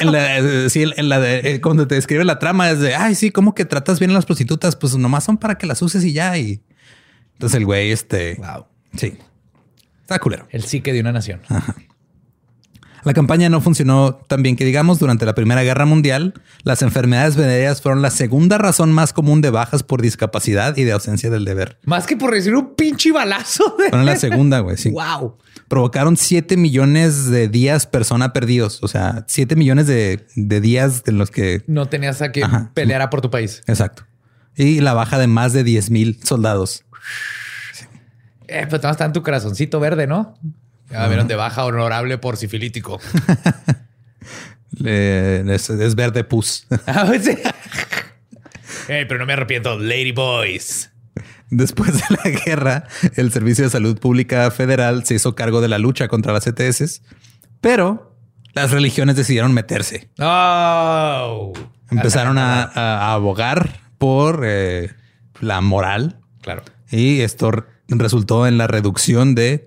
en la, eh, sí, en la de, eh, cuando te describe la trama es de, ay, sí, ¿cómo que tratas bien a las prostitutas? Pues nomás son para que las uses y ya. Y entonces el güey, este, Wow. sí, está culero. El psique de una nación. La campaña no funcionó tan bien que digamos durante la Primera Guerra Mundial. Las enfermedades venéreas fueron la segunda razón más común de bajas por discapacidad y de ausencia del deber. Más que por recibir un pinche balazo. De... Fueron la segunda, güey. Sí. Wow. Provocaron 7 millones de días persona perdidos. O sea, 7 millones de, de días en los que... No tenías a que Ajá. peleara por tu país. Exacto. Y la baja de más de 10 mil soldados. Eh, pero está en tu corazoncito verde, ¿no? Ya vieron de baja honorable por sifilítico. Es, es verde pus. Ah, pues pero no me arrepiento. Lady Boys. Después de la guerra, el Servicio de Salud Pública Federal se hizo cargo de la lucha contra las ETS, pero las religiones decidieron meterse. Oh. Empezaron a, a abogar por eh, la moral Claro. y esto resultó en la reducción de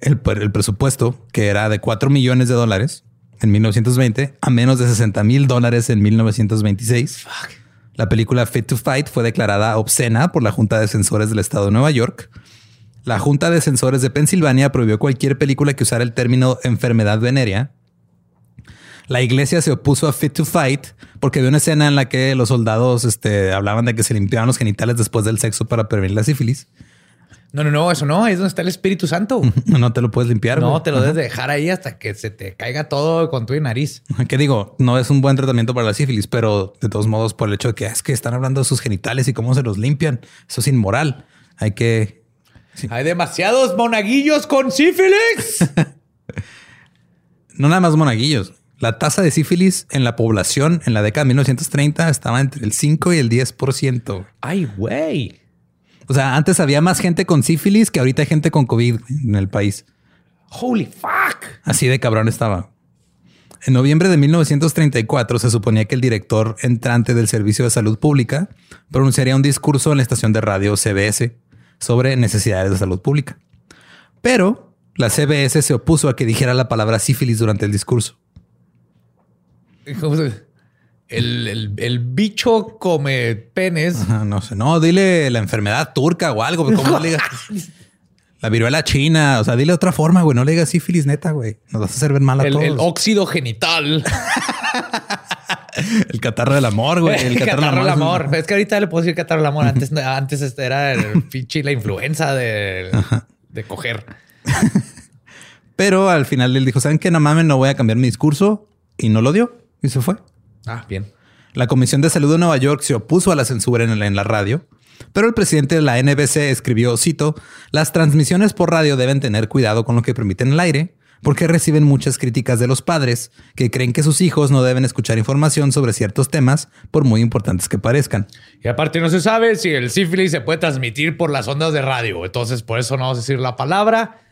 el, el presupuesto, que era de 4 millones de dólares en 1920 a menos de 60 mil dólares en 1926. La película Fit to Fight fue declarada obscena por la Junta de Censores del Estado de Nueva York. La Junta de Censores de Pensilvania prohibió cualquier película que usara el término enfermedad venérea. La iglesia se opuso a Fit to Fight porque había una escena en la que los soldados este, hablaban de que se limpiaban los genitales después del sexo para prevenir la sífilis. No, no, no, eso no, ahí es donde está el Espíritu Santo. No te lo puedes limpiar. No, güey. te lo debes dejar ahí hasta que se te caiga todo con tu nariz. ¿Qué digo? No es un buen tratamiento para la sífilis, pero de todos modos, por el hecho de que es que están hablando de sus genitales y cómo se los limpian, eso es inmoral. Hay que. Hay demasiados monaguillos con sífilis. No nada más monaguillos. La tasa de sífilis en la población en la década de 1930 estaba entre el 5 y el 10%. Ay, güey. O sea, antes había más gente con sífilis que ahorita hay gente con COVID en el país. Holy fuck. Así de cabrón estaba. En noviembre de 1934 se suponía que el director entrante del Servicio de Salud Pública pronunciaría un discurso en la estación de radio CBS sobre necesidades de salud pública. Pero la CBS se opuso a que dijera la palabra sífilis durante el discurso. ¿Cómo se- El, el- el bicho come penes. Ajá, no sé, no, dile la enfermedad turca o algo, ¿cómo no le digas? La viruela china, o sea, dile de otra forma, güey, no le digas sífilis neta, güey. Nos vas a hacer ver mal a El, todos. el óxido genital. El catarro del amor, güey. El catarro del amor. Es que ahorita le puedo decir catarro del amor. Antes, antes este era el pinche la influenza de, de coger. Pero al final él dijo, ¿saben qué? No mames, no voy a cambiar mi discurso. Y no lo dio. Y se fue. Ah, bien. La Comisión de Salud de Nueva York se opuso a la censura en la, radio. Pero el presidente de la NBC escribió, cito, las transmisiones por radio deben tener cuidado con lo que permiten el aire, porque reciben muchas críticas de los padres que creen que sus hijos no deben escuchar información sobre ciertos temas, por muy importantes que parezcan. Y aparte no se sabe si el sífilis se puede transmitir por las ondas de radio. Entonces, por eso no vamos a decir la palabra.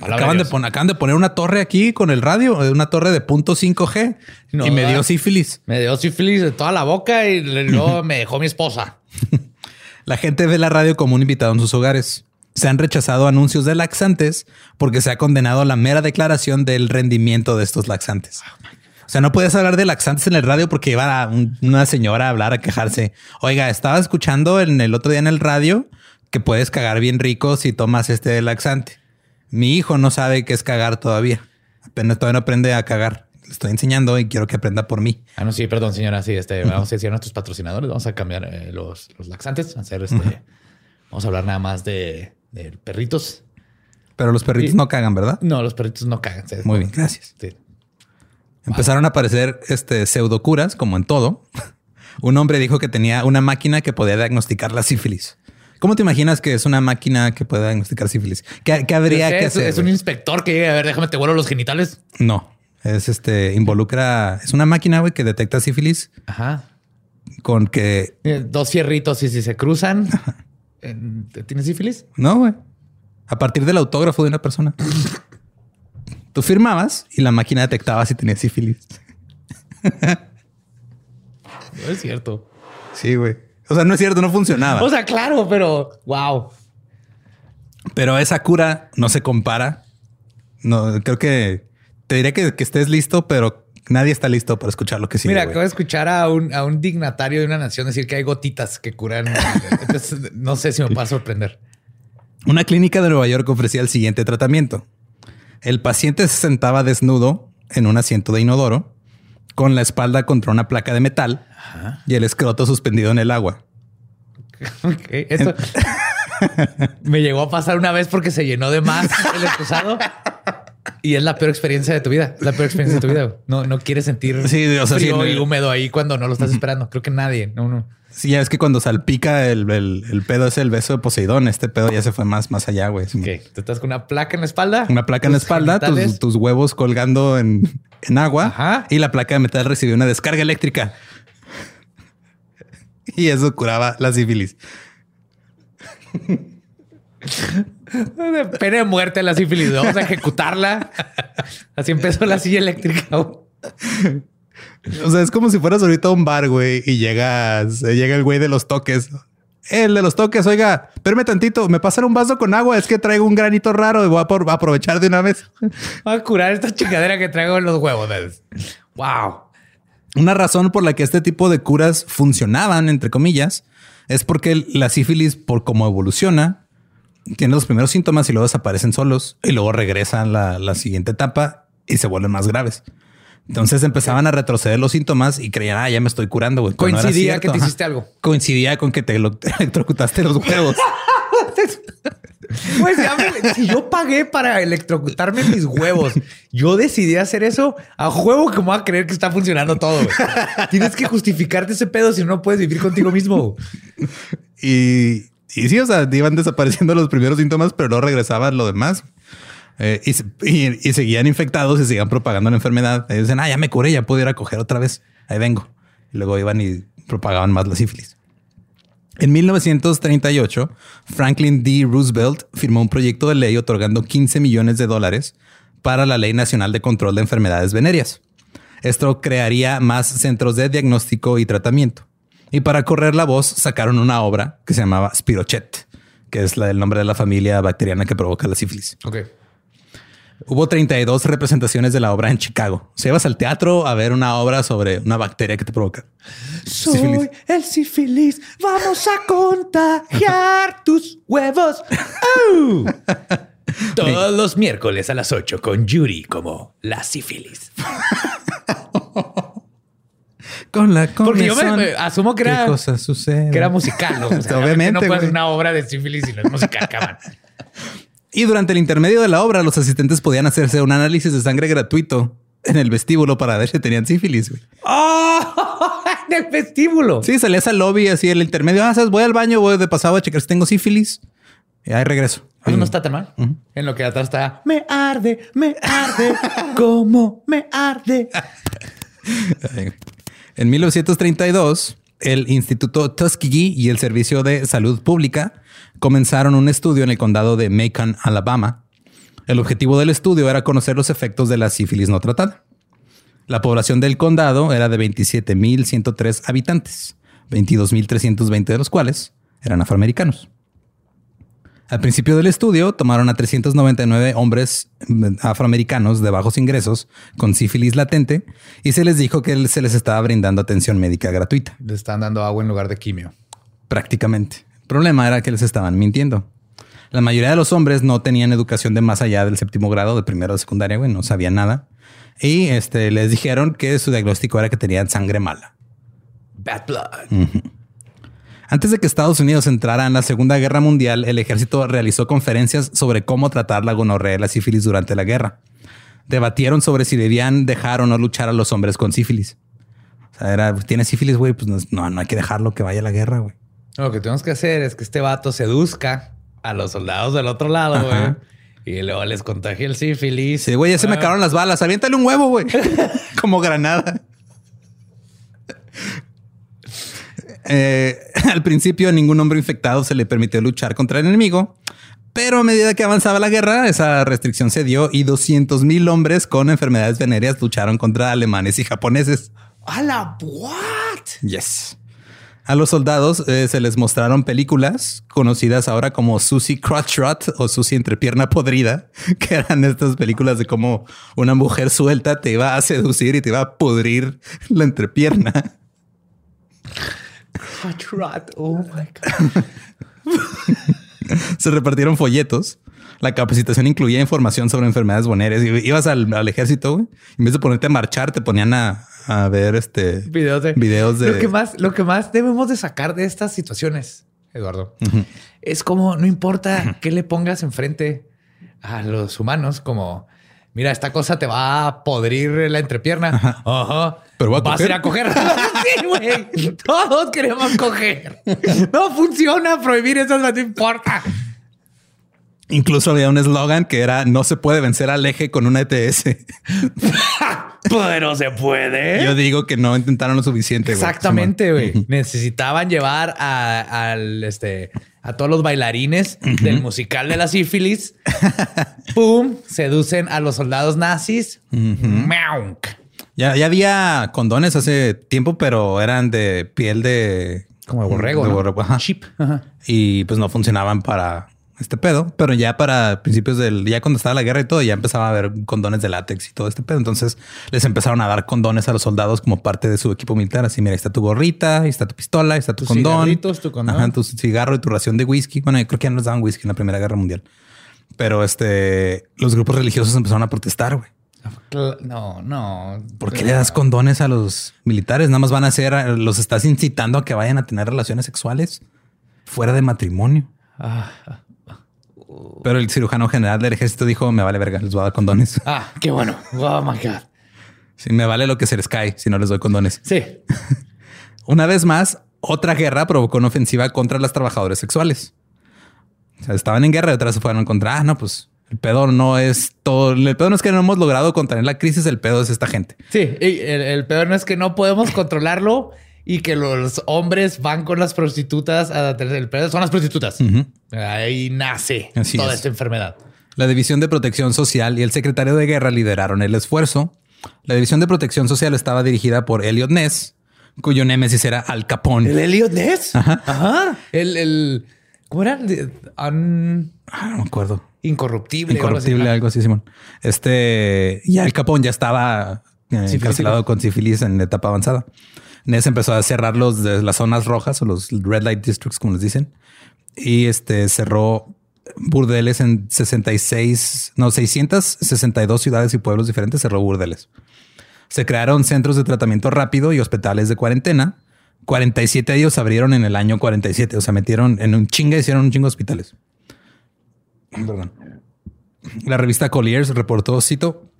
Acaban de, acaban poner una torre aquí con el radio, eh, una torre de punto 5G, No, y me dio sífilis. Me dio sífilis de toda la boca y luego me dejó mi esposa. La gente ve la radio como un invitado en sus hogares. Se han rechazado anuncios de laxantes porque se ha condenado la mera declaración del rendimiento de estos laxantes. O sea, no puedes hablar de laxantes en el radio porque iba a un- una señora a hablar, a quejarse. Oiga, estaba escuchando en el otro día en el radio que puedes cagar bien rico si tomas este laxante. Mi hijo no sabe qué es cagar todavía. Apenas todavía no aprende a cagar. Le estoy enseñando y quiero que aprenda por mí. Ah, no, sí, perdón, señora. Sí, este, vamos a decir a nuestros patrocinadores, vamos a cambiar eh, los, los laxantes, a hacer este. Vamos a hablar nada más de, de perritos. Pero los perritos Sí. no cagan, ¿verdad? No, los perritos no cagan. Muy bien, gracias. Sí. Empezaron a aparecer este pseudocuras, como en todo. Un hombre dijo que tenía una máquina que podía diagnosticar la sífilis. ¿Cómo te imaginas que es una máquina que puede diagnosticar sífilis? ¿Qué, qué habría sé, que hacer? es un inspector que llega a ver, déjame te vuelo los genitales. No, es este, involucra, es una máquina, güey, que detecta sífilis Ajá. con que, Dos fierritos y si se cruzan, ¿tienes sífilis? no, güey, a partir del autógrafo de una persona. Tú firmabas y la máquina detectaba si tenía sífilis. No es cierto. Sí, güey. O sea, no es cierto, no funcionaba. O sea, claro, pero wow. Pero esa cura no se compara. No, creo que te diré que, que estés listo, pero nadie está listo para escuchar lo que sigue. Mira, acabo de escuchar a un, a un dignatario de una nación decir que hay gotitas que curan. Entonces, no sé si me va a sorprender. Una clínica de Nueva York ofrecía el siguiente tratamiento. El paciente se sentaba desnudo en un asiento de inodoro, con la espalda contra una placa de metal y el escroto suspendido en el agua. Ok, Esto me llegó a pasar una vez porque se llenó de más el excusado. Y es la peor experiencia de tu vida. La peor experiencia de tu vida. No, no quieres sentir Sí, o sea, frío y húmedo ahí cuando no lo estás esperando. Creo que nadie. No, no. Sí, ya es que cuando salpica el, el- el pedo es el beso de Poseidón. Este pedo ya se fue más, más allá, güey. Ok, tú estás con una placa en la espalda. Una placa en la espalda, tus, tus huevos colgando en, en agua Ajá. y la placa de metal recibió una descarga eléctrica. Y eso curaba la sífilis. De pena de muerte la sífilis. Vamos a ejecutarla. Así empezó la silla eléctrica. O sea, es como si fueras ahorita a un bar, güey, y llegas, llega el güey de los toques El de los toques, oiga, espérame tantito, me pasan un vaso con agua, es que traigo un granito raro y voy a aprovechar de una vez. Voy a curar esta chingadera que traigo en los huevos. Wow. Una razón por la que este tipo de curas funcionaban, entre comillas, es porque la sífilis, por cómo evoluciona, tiene los primeros síntomas y luego desaparecen solos y luego regresan la, la siguiente etapa y se vuelven más graves. Entonces empezaban a retroceder los síntomas y creían, ah, ya me estoy curando, güey. No Coincidía que te hiciste algo. Coincidía con que te lo- te electrocutaste los huevos. Pues ya me- si yo pagué para electrocutarme mis huevos, yo decidí hacer eso a juego que me voy a creer que está funcionando todo. Tienes que justificarte ese pedo si no puedes vivir contigo mismo. Y, y sí, o sea, iban desapareciendo los primeros síntomas, pero no regresaban lo demás. Eh, y, se- y- y seguían infectados y seguían propagando la enfermedad. Dicen, ah, ya me curé, ya puedo ir a coger otra vez. Ahí vengo. Y luego iban y propagaban más la sífilis. En 1938, Franklin D. Roosevelt firmó un proyecto de ley otorgando 15 millones de dólares para la Ley Nacional de Control de Enfermedades Venéreas. Esto crearía más centros de diagnóstico y tratamiento. Y para correr la voz, sacaron una obra que se llamaba Spirochet, que es la del nombre de la familia bacteriana que provoca la sífilis. Ok. Hubo 32 representaciones de la obra en Chicago. Se ibas al teatro a ver una obra sobre una bacteria que te provoca. Soy Sífilis. el sífilis. Vamos a contagiar tus huevos. Todos los miércoles a las 8 con Yuri como la sífilis. Con la Porque yo me- asumo que ¿qué era- cosa sucede? Que era musical. ¿no? O sea, Obviamente, No puede ser una obra de sífilis si no es musical, cabrón. Y durante el intermedio de la obra, los asistentes podían hacerse un análisis de sangre gratuito en el vestíbulo para ver si tenían sífilis. güey. ¡Oh! En el vestíbulo. Sí, salías al lobby así en el intermedio. Ah, ¿sabes? voy al baño, voy de pasado a checar si tengo sífilis. Y ahí regreso. Eso no está tan mal. En lo que atrás está. Me arde, me arde. ¿Cómo me arde? En 1932, el Instituto Tuskegee y el Servicio de Salud Pública comenzaron un estudio en el condado de Macon, Alabama. El objetivo del estudio era conocer los efectos de la sífilis no tratada. La población del condado era de 27.103 habitantes, 22.320 de los cuales eran afroamericanos. Al principio del estudio tomaron a 399 hombres mm, afroamericanos de bajos ingresos con sífilis latente y se les dijo que se les estaba brindando atención médica gratuita, Le están dando agua en lugar de quimio. prácticamente. El problema era que les estaban mintiendo. La mayoría de los hombres no tenían educación de más allá del séptimo grado de primero de secundaria, güey, no sabían nada. Y este, les dijeron que su diagnóstico era que tenían sangre mala. Bad blood. Antes de que Estados Unidos entrara en la Segunda Guerra Mundial, el ejército realizó conferencias sobre cómo tratar la gonorrea y la sífilis durante la guerra. Debatieron sobre si debían dejar o no luchar a los hombres con sífilis. O sea, era, tiene sífilis, güey, pues no, no, hay que dejarlo que vaya a la guerra, güey. Lo que tenemos que hacer es que este vato seduzca a los soldados del otro lado, güey. Y luego les contagie el sífilis. Sí, güey, ya se me Ah. acabaron las balas. Aviéntale un huevo, güey. Como granada. Eh, al principio, a ningún hombre infectado se le permitió luchar contra el enemigo. Pero a medida que avanzaba la guerra, esa restricción se dio y 200 mil hombres con enfermedades venéreas lucharon contra alemanes y japoneses. ¡A la what! Yes. A los soldados eh, se les mostraron películas conocidas ahora como Susie Crotch Rot o Susie Entrepierna Podrida, que eran estas películas de cómo una mujer suelta te iba a seducir y te iba a pudrir la entrepierna. Hot. Oh my God. Se repartieron folletos. La capacitación incluía información sobre enfermedades venéreas. Ibas al, al ejército, güey. En vez de ponerte a marchar, te ponían a, a ver este Videos de. videos de Lo que más, lo que más debemos de sacar de estas situaciones, Eduardo, es como no importa qué le pongas enfrente a los humanos, como mira, esta cosa te va a podrir la entrepierna. Ajá. Pero voy a vas a ir a coger. sí, güey. Todos queremos coger. No funciona prohibir eso, no te importa. Incluso había un eslogan que era no se puede vencer al eje con una ETS. Pero se puede. Yo digo que no intentaron lo suficiente. güey. Exactamente, güey. Necesitaban llevar a, al, este, a todos los bailarines del musical de la sífilis. Pum, seducen a los soldados nazis. Miau. Ya, ya había condones hace tiempo, pero eran de piel de Como de borrego. De ¿no? borrego, ajá. Chip. Ajá. y pues no funcionaban para este pedo, pero ya para principios del, ya cuando estaba la guerra y todo, ya empezaba a haber condones de látex y todo este pedo. Entonces les empezaron a dar condones a los soldados como parte de su equipo militar. Así, mira, ahí está tu gorrita, ahí está tu pistola, ahí está tu Tus condón. tu condón. Ajá, tu cigarro y tu ración de whisky. Bueno, yo creo que ya no les daban whisky en la Primera Guerra Mundial. Pero este, los grupos religiosos empezaron a protestar, güey. Cl- No, no. ¿Por qué le das condones a los militares? Nada más van a hacer, los estás incitando a que vayan a tener relaciones sexuales fuera de matrimonio. Ah, Pero el cirujano general del ejército dijo, me vale verga, les voy a dar condones. ah, qué bueno. Oh my God. Sí, me vale lo que se les cae si no les doy condones. Sí. Una vez más, otra guerra provocó una ofensiva contra las trabajadoras sexuales. O sea, estaban en guerra y otras se fueron contra, ah, no, pues el pedo no es todo, el pedo no es que no hemos logrado contener la crisis, el pedo es esta gente. Sí. y el, el peor no es que no podemos controlarlo y que los hombres van con las prostitutas a tener el pedo. Son las prostitutas. Ahí nace Así toda es. esta enfermedad. La División de Protección Social y el secretario de Guerra lideraron el esfuerzo. La División de Protección Social estaba dirigida por Elliot Ness, cuyo némesis era Al Capone. El Elliot Ness. Ajá. El, el ¿cómo era? Un- Ah, no me acuerdo. incorruptible. Incorruptible, algo así, Simón. Este, y Al Capone ya estaba eh, encarcelado con sífilis en etapa avanzada. Ness empezó a cerrar los de las zonas rojas o los red light districts, como les dicen, y este cerró burdeles en 66, no, 662 ciudades y pueblos diferentes, cerró burdeles. Se crearon centros de tratamiento rápido y hospitales de cuarentena. 47 de ellos abrieron en el año 47, o sea, metieron en un chinga, hicieron un chingo de hospitales. Perdón. La revista Colliers reportó, cito,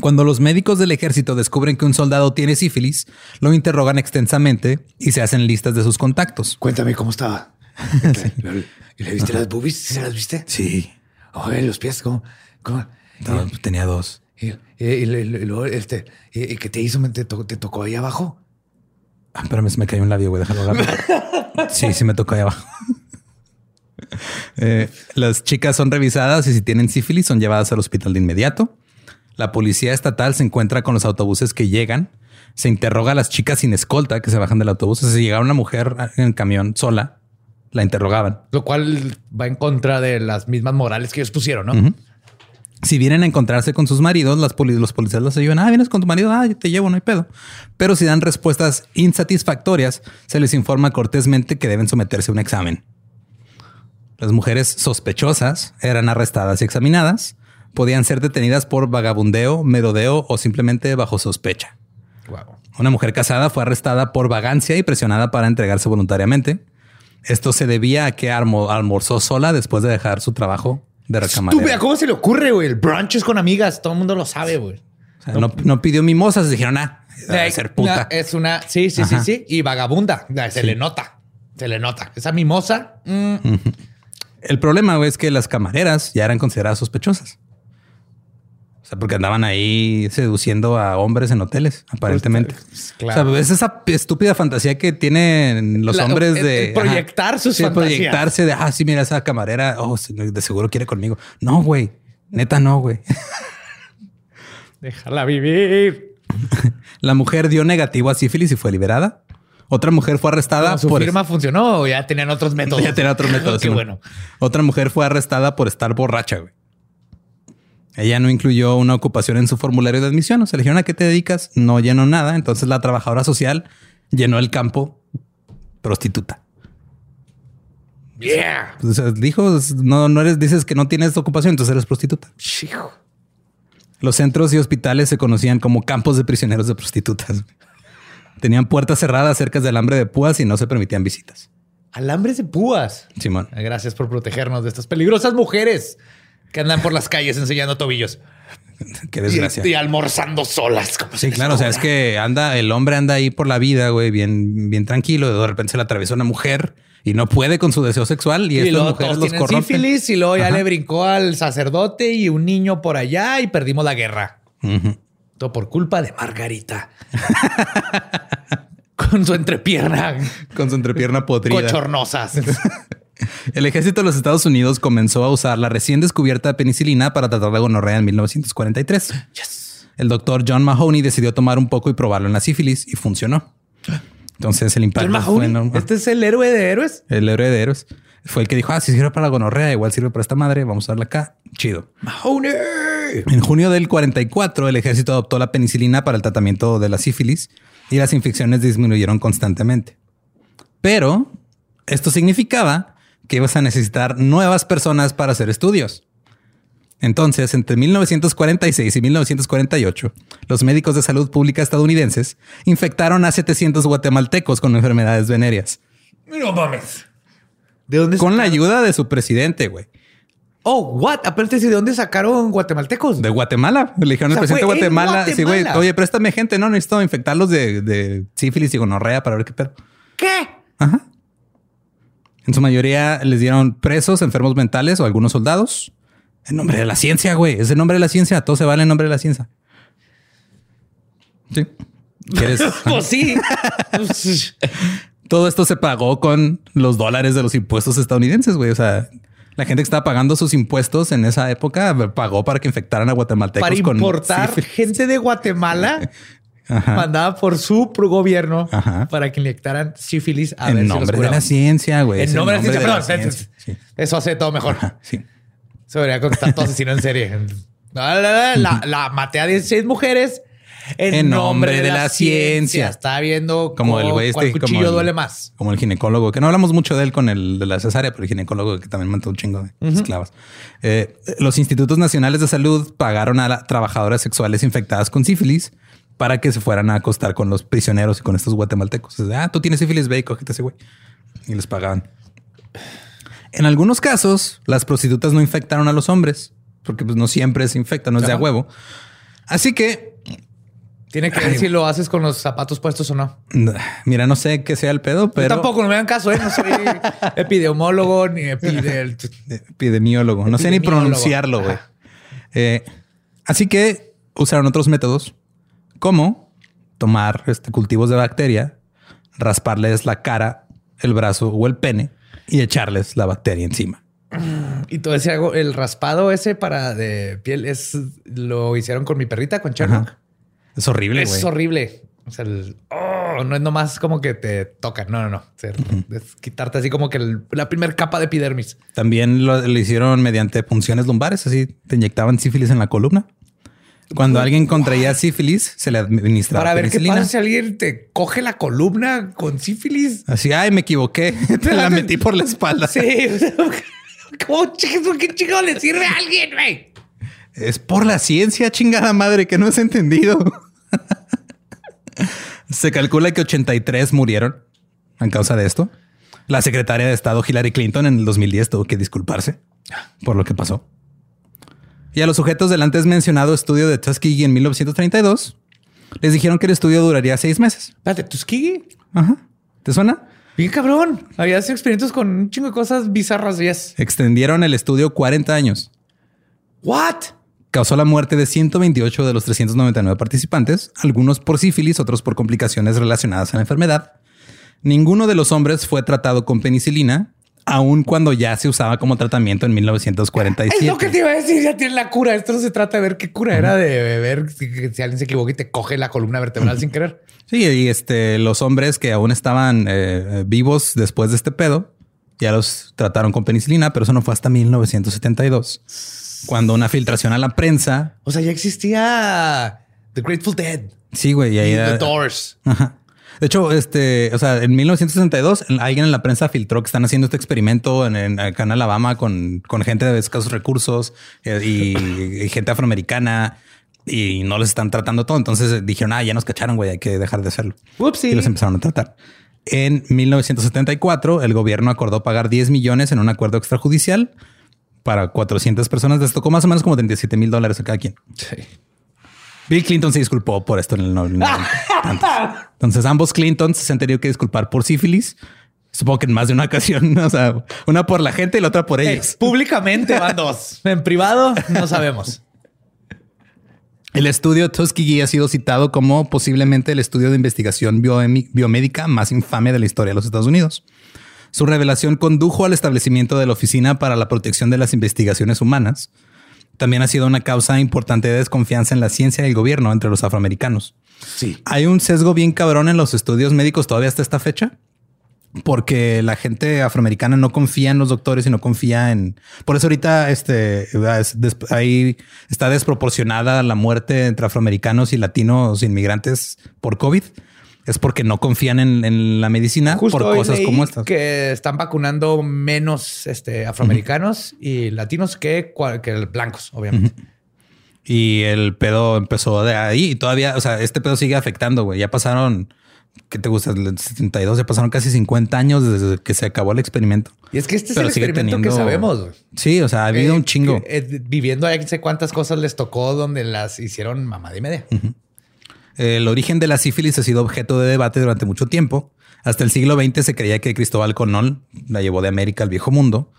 cuando los médicos del ejército descubren que un soldado tiene sífilis, lo interrogan extensamente y se hacen listas de sus contactos. Cuéntame cómo estaba. ¿Y le viste las boobies? ¿Sí se las viste? Sí, Oye, los pies, ¿cómo? cómo? no, tenía dos. Y, y- este, y, ¿qué te hizo? ¿Te, to- te tocó ahí abajo? Ah, espérame, se me cayó un labio, güey, déjalo agarrar. Sí, sí me tocó ahí abajo. Eh, las chicas son revisadas y si tienen sífilis son llevadas al hospital de inmediato. La policía estatal se encuentra con los autobuses que llegan. Se interroga a las chicas sin escolta que se bajan del autobús. O sea, si llegaba una mujer en el camión sola, la interrogaban. Lo cual va en contra de las mismas morales que ellos pusieron, ¿no? Si vienen a encontrarse con sus maridos, las poli- los policías los ayudan. Ah, vienes con tu marido. Ah, yo te llevo, no hay pedo. Pero si dan respuestas insatisfactorias, se les informa cortésmente que deben someterse a un examen. Las mujeres sospechosas eran arrestadas y examinadas. Podían ser detenidas por vagabundeo, merodeo o simplemente bajo sospecha. Wow. Una mujer casada fue arrestada por vagancia y presionada para entregarse voluntariamente. Esto se debía a que almo- almorzó sola después de dejar su trabajo de recamarera. Estúpida, ¿cómo se le ocurre, güey? El brunch es con amigas. Todo el mundo lo sabe, güey. O sea, no, no pidió mimosas, dijeron, ah, debe ser puta. Una- es una, sí, sí, Ajá. sí, sí. Y vagabunda. Se le nota. Se le nota. Esa mimosa. mm, El problema güey, es que las camareras ya eran consideradas sospechosas. Sea, porque andaban ahí seduciendo a hombres en hoteles, aparentemente. Pues, claro. O sea, es esa estúpida fantasía que tienen los La- hombres el- de el proyectar sus Sí, fantasías. proyectarse de, ah, sí, mira esa camarera. Oh, de seguro quiere conmigo. No, güey. Neta, no, güey. Déjala vivir. La mujer dio negativo a sífilis y fue liberada. Otra mujer fue arrestada Como su por firma funcionó o ya tenían otros métodos. Ya tenía otros métodos. Qué sí, bueno. Otra mujer fue arrestada por estar borracha, güey. Ella no incluyó una ocupación en su formulario de admisión. O sea, le dijeron a qué te dedicas. No llenó nada. Entonces la trabajadora social llenó el campo prostituta. Yeah. O sea, dijo, no, no eres, dices que no tienes ocupación, entonces eres prostituta. Hijo. Los centros y hospitales se conocían como campos de prisioneros de prostitutas. Tenían puertas cerradas cerca del alambre de púas y no se permitían visitas. Alambres de púas. Simón. Gracias por protegernos de estas peligrosas mujeres que andan por las calles enseñando tobillos Qué desgracia. y almorzando solas. como Sí, claro. O sea, es que anda, el hombre anda ahí por la vida, güey, bien, bien tranquilo. De repente se le atraviesa una mujer y no puede con su deseo sexual y, Y estas mujeres los tienen corrompen. sífilis y luego ya Ajá. le brincó al sacerdote y un niño por allá y perdimos la guerra. Todo por culpa de Margarita. Con su entrepierna Con su entrepierna podrida. cochornosas. El ejército de los Estados Unidos comenzó a usar la recién descubierta penicilina para tratar la gonorrea en 1943. El doctor John Mahoney decidió tomar un poco y probarlo en la sífilis y funcionó. Entonces el impacto fue enorme. este es el héroe de héroes. El héroe de héroes. Fue el que dijo, ah, si sirve para la gonorrea, igual sirve para esta madre, vamos a darla acá. Chido. Mahoney. En junio del 44, el ejército adoptó la penicilina para el tratamiento de la sífilis y las infecciones disminuyeron constantemente. Pero esto significaba que ibas a necesitar nuevas personas para hacer estudios. Entonces, entre 1946 y 1948, los médicos de salud pública estadounidenses infectaron a 700 guatemaltecos con enfermedades venéreas. No mames. ¿De dónde Con la ayuda de su presidente, güey. Oh, what? Aparte, ¿de dónde sacaron guatemaltecos? De Guatemala. Le dijeron O sea, al presidente de Guatemala. Sí, güey. Oye, préstame gente. No, necesito infectarlos de, de sífilis y gonorrea para ver qué pedo. ¿Qué? Ajá. En su mayoría les dieron presos, enfermos mentales o algunos soldados. En nombre de la ciencia, güey. Es el nombre de la ciencia. Todo se vale en nombre de la ciencia. Sí. ¿Quieres? Pues sí. Todo esto se pagó con los dólares de los impuestos estadounidenses, güey. O sea, la gente que estaba pagando sus impuestos en esa época pagó para que infectaran a guatemaltecos Para importar gente de Guatemala Ajá. mandada por su gobierno Ajá. para que inyectaran sífilis a ver En si los nombre de la ciencia, güey. En nombre de la ciencia, perdón. Sí. Eso hace todo mejor. Ajá, sí. Se debería contestar todo asesino en serie. La, la, la, la maté a 16 mujeres en, nombre de, la, ciencia. Está viendo Como el güey este, cuchillo como el- duele más. Como el ginecólogo, que no hablamos mucho de él con el de la cesárea, pero el ginecólogo que también mató un chingo de esclavas. Eh, los institutos nacionales de salud pagaron a trabajadoras sexuales infectadas con sífilis para que se fueran a acostar con los prisioneros y con estos guatemaltecos. Ah, tú tienes sífilis, ve y cógete ese güey. Y les pagaban. En algunos casos, las prostitutas no infectaron a los hombres, porque pues no siempre se infecta, no es de a huevo. Así que Tiene que ver si lo haces con los zapatos puestos o no. Mira, no sé qué sea el pedo, Yo pero tampoco, no me dan caso, ¿eh? No soy epidemiólogo ni epide... epidemiólogo. No sé ni pronunciarlo, güey. Eh, así que usaron otros métodos, como tomar este, cultivos de bacteria, rasparles la cara, el brazo o el pene y echarles la bacteria encima. Y todo ese hago, el raspado ese para de piel es lo hicieron con mi perrita, con Sherlock. Es horrible, Es horrible. O sea, el- oh, no es nomás como que te tocan. No, no, no. O sea, Es quitarte así como que el- la primera capa de epidermis. También lo, lo hicieron mediante punciones lumbares, así te inyectaban sífilis en la columna. Cuando alguien contraía sífilis, se le administraba Para ver qué penicilina. pasa si alguien te coge la columna con sífilis. Así, ay, me equivoqué. Te la metí por la espalda. Sí. o sea, ¿Cómo chingados, qué chingados le sirve a alguien, güey? Es por la ciencia, chingada madre, que no has entendido. Se calcula que 83 murieron a causa de esto. La secretaria de Estado Hillary Clinton en el 2010 tuvo que disculparse por lo que pasó. Y a los sujetos del antes mencionado estudio de Tuskegee en 1932 les dijeron que el estudio duraría seis meses. Espérate, Tuskegee. Ajá. ¿Te suena? Bien cabrón. Habías experimentos con un chingo de cosas bizarras. Yes. Extendieron el estudio 40 años. What? causó la muerte de 128 de los 399 participantes, algunos por sífilis, otros por complicaciones relacionadas a la enfermedad. Ninguno de los hombres fue tratado con penicilina, aun cuando ya se usaba como tratamiento en 1947. Es lo que te iba a decir. Ya tiene la cura. Esto no se trata de ver qué cura era de ver si, si alguien se equivoca y te coge la columna vertebral sin querer. Sí, y este, los hombres que aún estaban eh, vivos después de este pedo, ya los trataron con penicilina, pero eso no fue hasta 1972, cuando una filtración a la prensa. O sea, ya existía The Grateful Dead. Sí, güey, y ahí The Doors. Ajá. De hecho, este, o sea, en 1962 alguien en la prensa filtró que están haciendo este experimento en, en- acá en Alabama con, con gente de escasos recursos eh, y, y gente afroamericana y no les están tratando todo. Entonces dijeron, ah, ya nos cacharon, güey, hay que dejar de hacerlo. Whoopsie. Y los empezaron a tratar. En 1974, el gobierno acordó pagar 10 millones en un acuerdo extrajudicial para 400 personas. Les tocó más o menos como 37 mil dólares a cada quien. Sí. Bill Clinton se disculpó por esto en el 90. Entonces ambos Clintons se han tenido que disculpar por sífilis. Supongo que en más de una ocasión, o sea, una por la gente y la otra por Hey, ellos. públicamente van dos. En privado no sabemos. El estudio Tuskegee ha sido citado como posiblemente el estudio de investigación biomédica más infame de la historia de los Estados Unidos. Su revelación condujo al establecimiento de la Oficina para la Protección de las Investigaciones Humanas. También ha sido una causa importante de desconfianza en la ciencia y el gobierno entre los afroamericanos. Sí. Hay un sesgo bien cabrón en los estudios médicos todavía hasta esta fecha. Porque la gente afroamericana no confía en los doctores y no confía en. Por eso ahorita este ahí está desproporcionada la muerte entre afroamericanos y latinos inmigrantes por COVID es porque no confían en, la medicina por cosas como estas. Que están vacunando menos este, afroamericanos y latinos que, que blancos, obviamente. Y el pedo empezó de ahí y todavía, o sea, este pedo sigue afectando, güey. Ya pasaron, ¿qué te gusta? El 72, ya pasaron casi 50 años desde que se acabó el experimento. Y es que este es el experimento que sabemos. Sí, o sea, ha habido eh, un chingo. Eh, viviendo ahí, no sé cuántas cosas les tocó donde las hicieron mamada y media. El origen de la sífilis ha sido objeto de debate durante mucho tiempo. Hasta el siglo XX se creía que Cristóbal Colón la llevó de América al viejo mundo.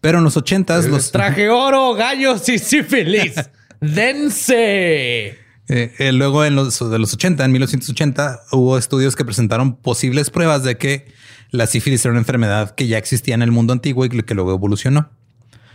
Pero en los ochentas los... Traje oro, gallos y sífilis. ¡Dense! Eh, eh, luego en los de los 80, en 1980, hubo estudios que presentaron posibles pruebas de que la sífilis era una enfermedad que ya existía en el mundo antiguo y que luego evolucionó.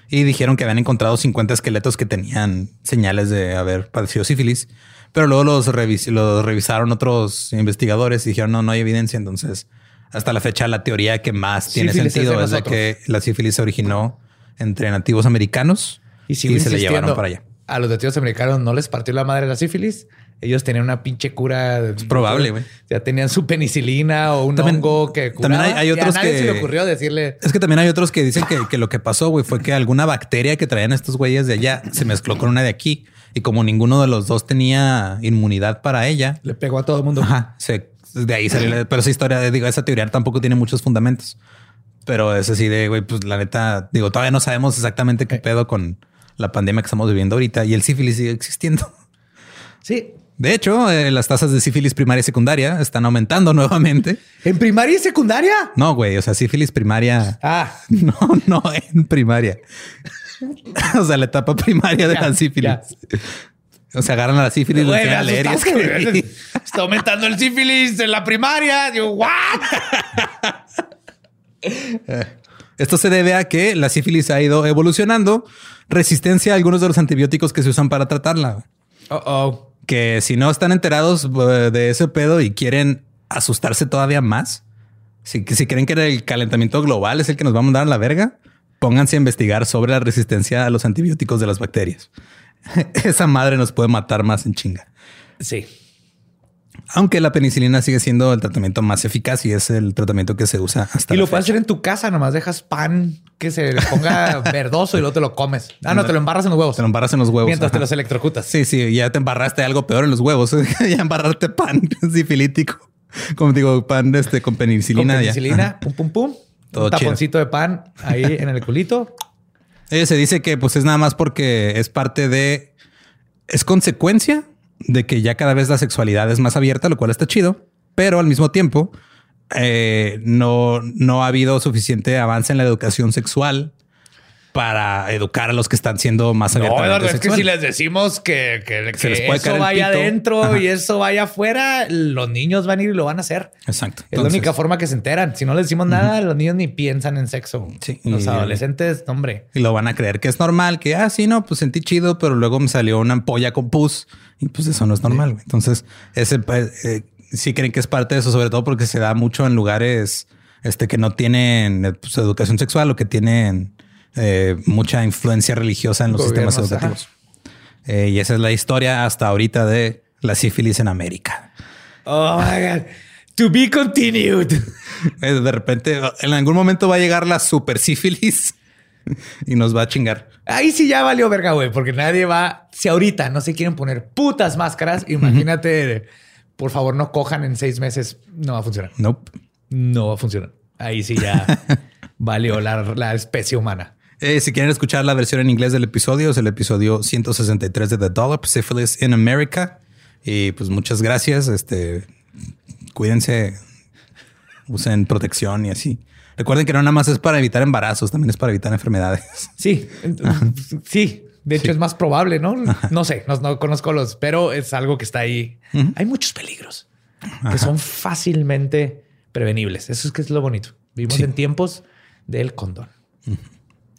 Y dijeron que habían encontrado 50 esqueletos que tenían señales de haber padecido sífilis, pero luego los, los revisaron otros investigadores y dijeron no, no hay evidencia. Entonces, hasta la fecha, la teoría que más tiene sentido es de, que la sífilis se originó entre nativos americanos y, y se le llevaron para allá a los nativos americanos no les partió la madre la sífilis. Ellos tenían una pinche cura. Es probable, güey. Ya tenían su penicilina o un hongo que curaba. También hay, otros a nadie se le ocurrió decirle. Es que también hay otros que dicen que, lo que pasó, güey, fue que alguna bacteria que traían estos güeyes de allá se mezcló con una de aquí. Y como ninguno de los dos tenía inmunidad para ella, le pegó a todo el mundo. Ajá. de ahí salió. Pero esa historia, digo, esa teoría tampoco tiene muchos fundamentos. Pero es así de, güey, pues la neta, digo, todavía no sabemos exactamente qué eh. pedo con la pandemia que estamos viviendo ahorita y el sífilis sigue existiendo. Sí. De hecho, eh, las tasas de sífilis primaria y secundaria están aumentando nuevamente. ¿En primaria y secundaria? No, güey. O sea, sífilis primaria. Ah, no, no en primaria. o sea, la etapa primaria de la sífilis. O sea, agarran a la sífilis y a leer Está aumentando el sífilis en la primaria. Digo, ¿what? Esto se debe a que la sífilis ha ido evolucionando resistencia a algunos de los antibióticos que se usan para tratarla. oh. Que si no están enterados eh, de ese pedo y quieren asustarse todavía más, si, si creen que el calentamiento global es el que nos va a mandar a la verga, pónganse a investigar sobre la resistencia a los antibióticos de las bacterias. Esa madre nos puede matar más en chinga. Sí. Aunque la penicilina sigue siendo el tratamiento más eficaz y es el tratamiento que se usa hasta. Y lo puedes hacer en tu casa, nomás dejas pan que se ponga verdoso y luego te lo comes. Ah, no, te lo embarras en los huevos. Te lo embarras en los huevos. Mientras te los electrocutas. Sí, sí, ya te embarraste algo peor en los huevos. ya embarrarte pan sifilítico. Como digo, pan este, con penicilina. Con penicilina, pum, pum, pum. Todo un taponcito de pan ahí en el culito. Eh, se dice que pues es nada más porque es parte de... Es consecuencia de que ya cada vez la sexualidad es más abierta, lo cual está chido, pero al mismo tiempo eh, no, no ha habido suficiente avance en la educación sexual para educar a los que están siendo más abiertos. No, es que si les decimos que, que, eso vaya adentro y eso vaya afuera, los niños van a ir y lo van a hacer. Exacto. Es la única forma que se enteran. Si no les decimos nada, los niños ni piensan en sexo. Sí. Los adolescentes, hombre. Y lo van a creer que es normal, que, ah, sí, no, pues sentí chido, pero luego me salió una ampolla con pus y pues eso no es normal. Entonces, ese pues, eh, sí creen que es parte de eso, sobre todo porque se da mucho en lugares este, que no tienen pues, educación sexual o que tienen eh, mucha influencia religiosa en los sistemas educativos. Eh, y esa es la historia hasta ahorita de la sífilis en América. Oh my God. To be continued. Eh, de repente, en algún momento va a llegar la super sífilis y nos va a chingar. Ahí sí ya valió verga, güey, porque nadie va. Si ahorita no se quieren poner putas máscaras, imagínate, por favor, no cojan en seis meses. No va a funcionar. Nope. No va a funcionar. Ahí sí ya valió la especie humana. Eh, si quieren escuchar la versión en inglés del episodio, es el episodio 163 de The Dollop, Syphilis in America. Y pues muchas gracias. Este, cuídense, usen protección y así. Recuerden que no nada más es para evitar embarazos, también es para evitar enfermedades. Sí, sí. De hecho, es más probable, ¿no? No sé, no, conozco los, pero es algo que está ahí. Hay muchos peligros que son fácilmente prevenibles. Eso es que es lo bonito. Vivimos en tiempos del condón.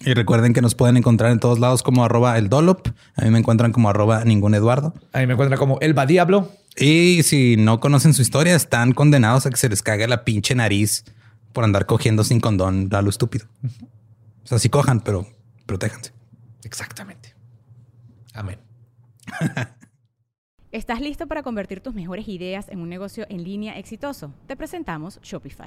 Y recuerden que nos pueden encontrar en todos lados como arroba el Dolop. A mí me encuentran como arroba ningún Eduardo. A mí me encuentran como el Diablo. Y si no conocen su historia, están condenados a que se les cague la pinche nariz por andar cogiendo sin condón a lo estúpido. O sea, sí cojan, pero protéjanse. Exactamente. Amén. ¿Estás listo para convertir tus mejores ideas en un negocio en línea exitoso? Te presentamos Shopify.